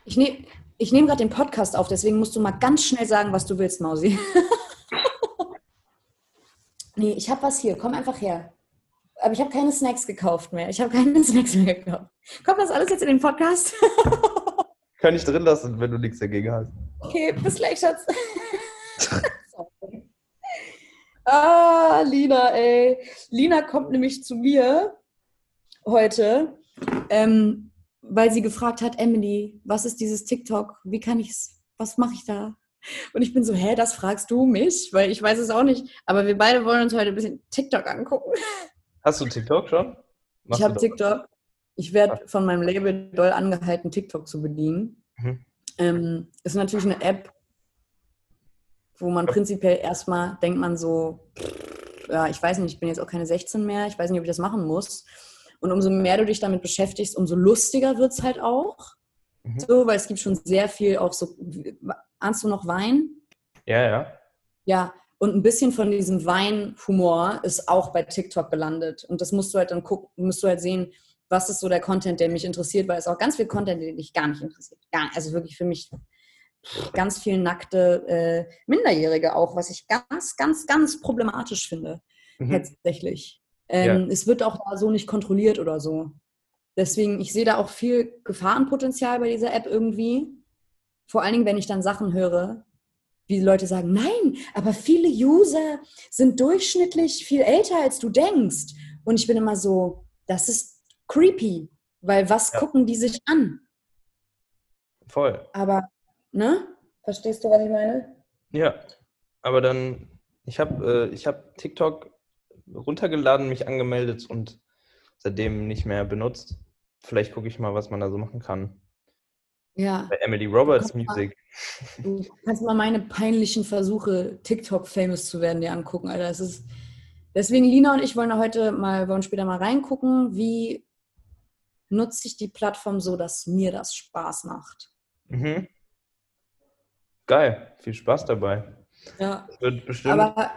Ich nehme ich nehm gerade den Podcast auf, deswegen musst du mal ganz schnell sagen, was du willst, Mausi. nee, ich habe was hier. Komm einfach her. Aber ich habe keine Snacks gekauft mehr. Ich habe keine Snacks mehr gekauft. Kommt das alles jetzt in den Podcast? Kann ich drin lassen, wenn du nichts dagegen hast. Okay, bis gleich, Schatz. Ah, Lina, ey. Lina kommt nämlich zu mir heute, ähm, weil sie gefragt hat, Emily, was ist dieses TikTok? Wie kann ich's, was mache ich da? Und ich bin so, hä, das fragst du mich? Weil ich weiß es auch nicht. Aber wir beide wollen uns heute ein bisschen TikTok angucken. Hast du TikTok schon? Machst ich habe. TikTok. Ich werde von meinem Label doll angehalten, TikTok zu bedienen. Mhm. Ähm, ist natürlich eine App, wo man prinzipiell erstmal denkt man so, ja, ich weiß nicht, ich bin jetzt auch keine 16 mehr, ich weiß nicht, ob ich das machen muss. Und umso mehr du dich damit beschäftigst, umso lustiger wird es halt auch. Mhm. So, weil es gibt schon sehr viel auch so, ahnst du noch Wein? Ja, ja. Ja, und ein bisschen von diesem Weinhumor ist auch bei TikTok gelandet. Und das musst du halt dann gucken, musst du halt sehen, was ist so der Content, der mich interessiert, weil es auch ganz viel Content, der mich gar nicht interessiert. Gar nicht. Also wirklich für mich ganz viel nackte äh, Minderjährige auch, was ich ganz, ganz, ganz problematisch finde, Mhm. tatsächlich. Ähm, Es wird auch da so nicht kontrolliert oder so. Deswegen, ich sehe da auch viel Gefahrenpotenzial bei dieser App irgendwie. Vor allen Dingen, wenn ich dann Sachen höre, wie Leute sagen, nein, aber viele User sind durchschnittlich viel älter, als du denkst. Und ich bin immer so, das ist creepy, weil was Ja. gucken die sich an? Voll. Aber, ne? Verstehst du, was ich meine? Ja. Aber dann, ich habe äh, ich hab TikTok runtergeladen, mich angemeldet und seitdem nicht mehr benutzt. Vielleicht gucke ich mal, was man da so machen kann. Ja. Bei Emily Roberts mal. Music. Du kannst mal meine peinlichen Versuche, TikTok-famous zu werden, dir angucken, Alter. Es ist Deswegen, Lina und ich wollen da heute mal, wollen später mal reingucken, wie nutze ich die Plattform so, dass mir das Spaß macht. Mhm. Geil. Viel Spaß dabei. Ja. Das wird bestimmt. Aber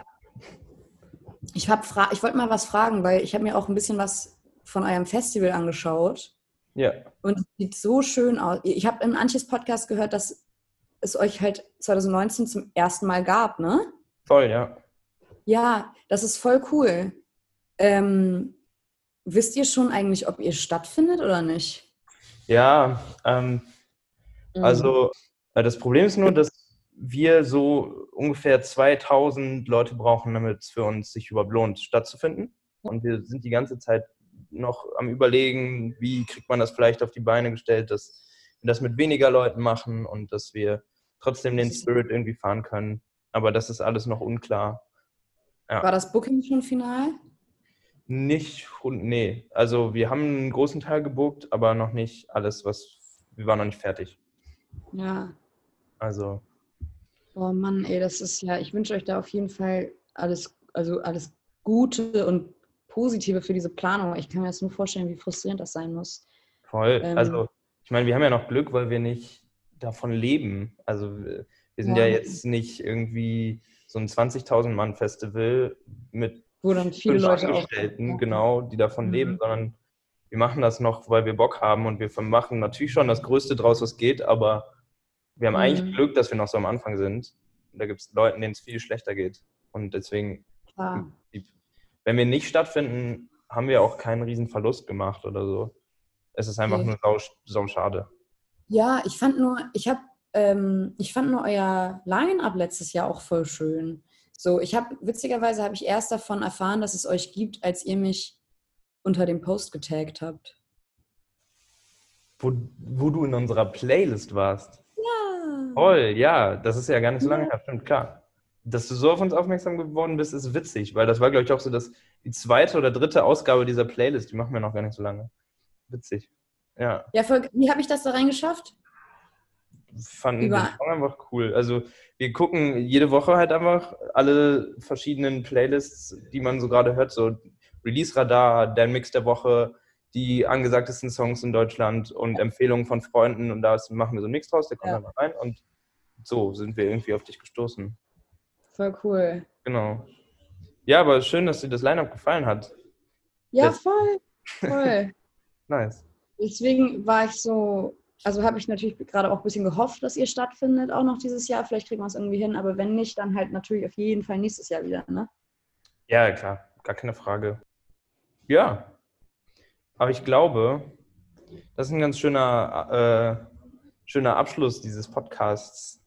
ich, ich wollte mal was fragen, weil ich habe mir auch ein bisschen was von eurem Festival angeschaut ja. und es sieht so schön aus. Ich habe in Antjes Podcast gehört, dass es euch halt 2019 zum ersten Mal gab, ne? Voll, ja. Ja, das ist voll cool. Ähm, wisst ihr schon eigentlich, ob ihr stattfindet oder nicht? Ja, ähm, Mhm. also äh, das Problem ist nur, dass wir so ungefähr 2000 Leute brauchen, damit es für uns sich überhaupt lohnt, stattzufinden. Und wir sind die ganze Zeit noch am Überlegen, wie kriegt man das vielleicht auf die Beine gestellt, dass wir das mit weniger Leuten machen und dass wir trotzdem den Spirit irgendwie fahren können. Aber das ist alles noch unklar. War das Booking schon final? Nicht, nee. Also wir haben einen großen Teil gebucht, aber noch nicht alles, was, wir waren noch nicht fertig. Ja. Also. Oh Mann, ey, das ist ja, ich wünsche euch da auf jeden Fall alles, also alles Gute und Positive für diese Planung. Ich kann mir das nur vorstellen, wie frustrierend das sein muss. Voll. Ähm, also, ich meine, wir haben ja noch Glück, weil wir nicht davon leben. Also, wir sind ja, ja jetzt nicht irgendwie so ein 20.000 Mann Festival mit wo dann viele Leute Angestellten, auch, genau, die davon mhm. leben, sondern wir machen das noch, weil wir Bock haben und wir machen natürlich schon das Größte draus, was geht, aber wir haben mhm. eigentlich Glück, dass wir noch so am Anfang sind. Da gibt es Leute, denen es viel schlechter geht. Und deswegen, ah. Wenn wir nicht stattfinden, haben wir auch keinen riesen Verlust gemacht oder so. Es ist einfach okay. nur sau, sau schade. Ja, ich fand nur, ich habe, ähm, ich fand nur euer Line-Up letztes Jahr auch voll schön. So, ich habe, witzigerweise habe ich erst davon erfahren, dass es euch gibt, als ihr mich unter dem Post getaggt habt. Wo, wo du in unserer Playlist warst. Ja. Toll, ja, das ist ja gar nicht so lange her, stimmt, klar. Dass du so auf uns aufmerksam geworden bist, ist witzig, weil das war, glaube ich, auch so das, die zweite oder dritte Ausgabe dieser Playlist. Die machen wir noch gar nicht so lange. Witzig. Ja. Ja, voll, wie habe ich das da reingeschafft? fanden Über. Song einfach cool. Also wir gucken jede Woche halt einfach alle verschiedenen Playlists, die man so gerade hört, so Release Radar, der Mix der Woche, die angesagtesten Songs in Deutschland und ja. Empfehlungen von Freunden und da machen wir so einen Mix draus, der kommt ja. einfach rein und so sind wir irgendwie auf dich gestoßen. Voll cool. Genau. Ja, aber schön, dass dir das Line-Up gefallen hat. Ja, das voll. Voll. nice. Deswegen war ich so also habe ich natürlich gerade auch ein bisschen gehofft, dass ihr stattfindet, auch noch dieses Jahr. Vielleicht kriegen wir es irgendwie hin, aber wenn nicht, dann halt natürlich auf jeden Fall nächstes Jahr wieder, ne? Ja, klar, gar keine Frage. Ja, aber ich glaube, das ist ein ganz schöner, äh, schöner Abschluss dieses Podcasts.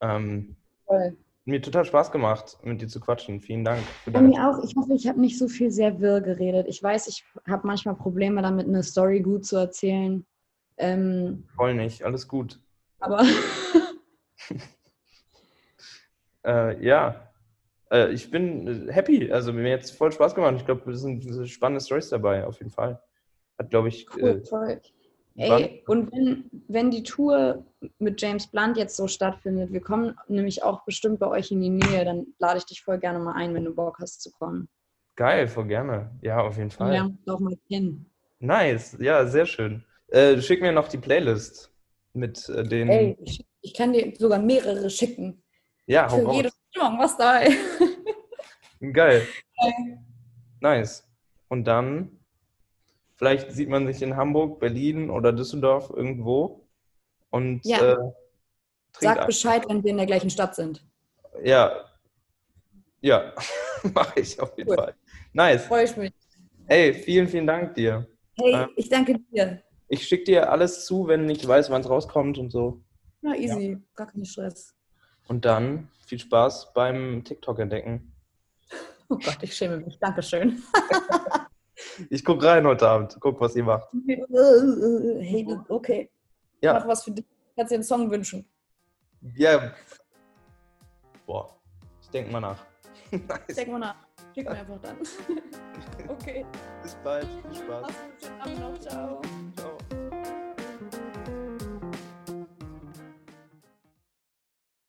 Ähm, Voll. Mir total Spaß gemacht, mit dir zu quatschen. Vielen Dank. Bei mir auch. Ich hoffe, ich habe nicht so viel sehr wirr geredet. Ich weiß, ich habe manchmal Probleme damit, eine Story gut zu erzählen. Ähm, Voll nicht, alles gut. Aber. äh, ja, äh, ich bin happy. Also mir hat es voll Spaß gemacht. Ich glaube, es sind spannende Stories dabei, auf jeden Fall. Hat, glaube ich. Cool, äh. Ey, und wenn, wenn die Tour mit James Blunt jetzt so stattfindet, wir kommen nämlich auch bestimmt bei euch in die Nähe, dann lade ich dich voll gerne mal ein, wenn du Bock hast zu kommen. Geil, voll gerne. Ja, auf jeden Fall. Ja, auch mal kennen. Nice, ja, sehr schön. Äh, schick mir noch die Playlist mit äh, den. Ey, ich, ich, kann dir sogar mehrere schicken. Ja, hau Für raus. jede Stimmung was dabei. Geil. Nice. Und dann, vielleicht sieht man sich in Hamburg, Berlin oder Düsseldorf irgendwo. Und ja. äh, Sag ein. Bescheid, wenn wir in der gleichen Stadt sind. Ja. Ja, mache ich auf jeden cool. Fall. Nice. Freue ich mich. Hey, vielen, vielen Dank dir. Hey, ähm, ich danke dir. Ich schicke dir alles zu, wenn ich weiß, wann es rauskommt und so. Na, easy. Ja. Gar kein Stress. Und dann viel Spaß beim TikTok entdecken. Oh Gott, ich schäme mich. Dankeschön. ich gucke rein heute Abend. Guck, was ihr macht. Hey, okay. Ja. Mach was für dich. Kannst dir einen Song wünschen. Ja. Boah. Ich denke mal nach. nice. Denk mal nach. Schick mir einfach dann. okay. Bis bald. Viel Spaß. Mach's gut. Ciao.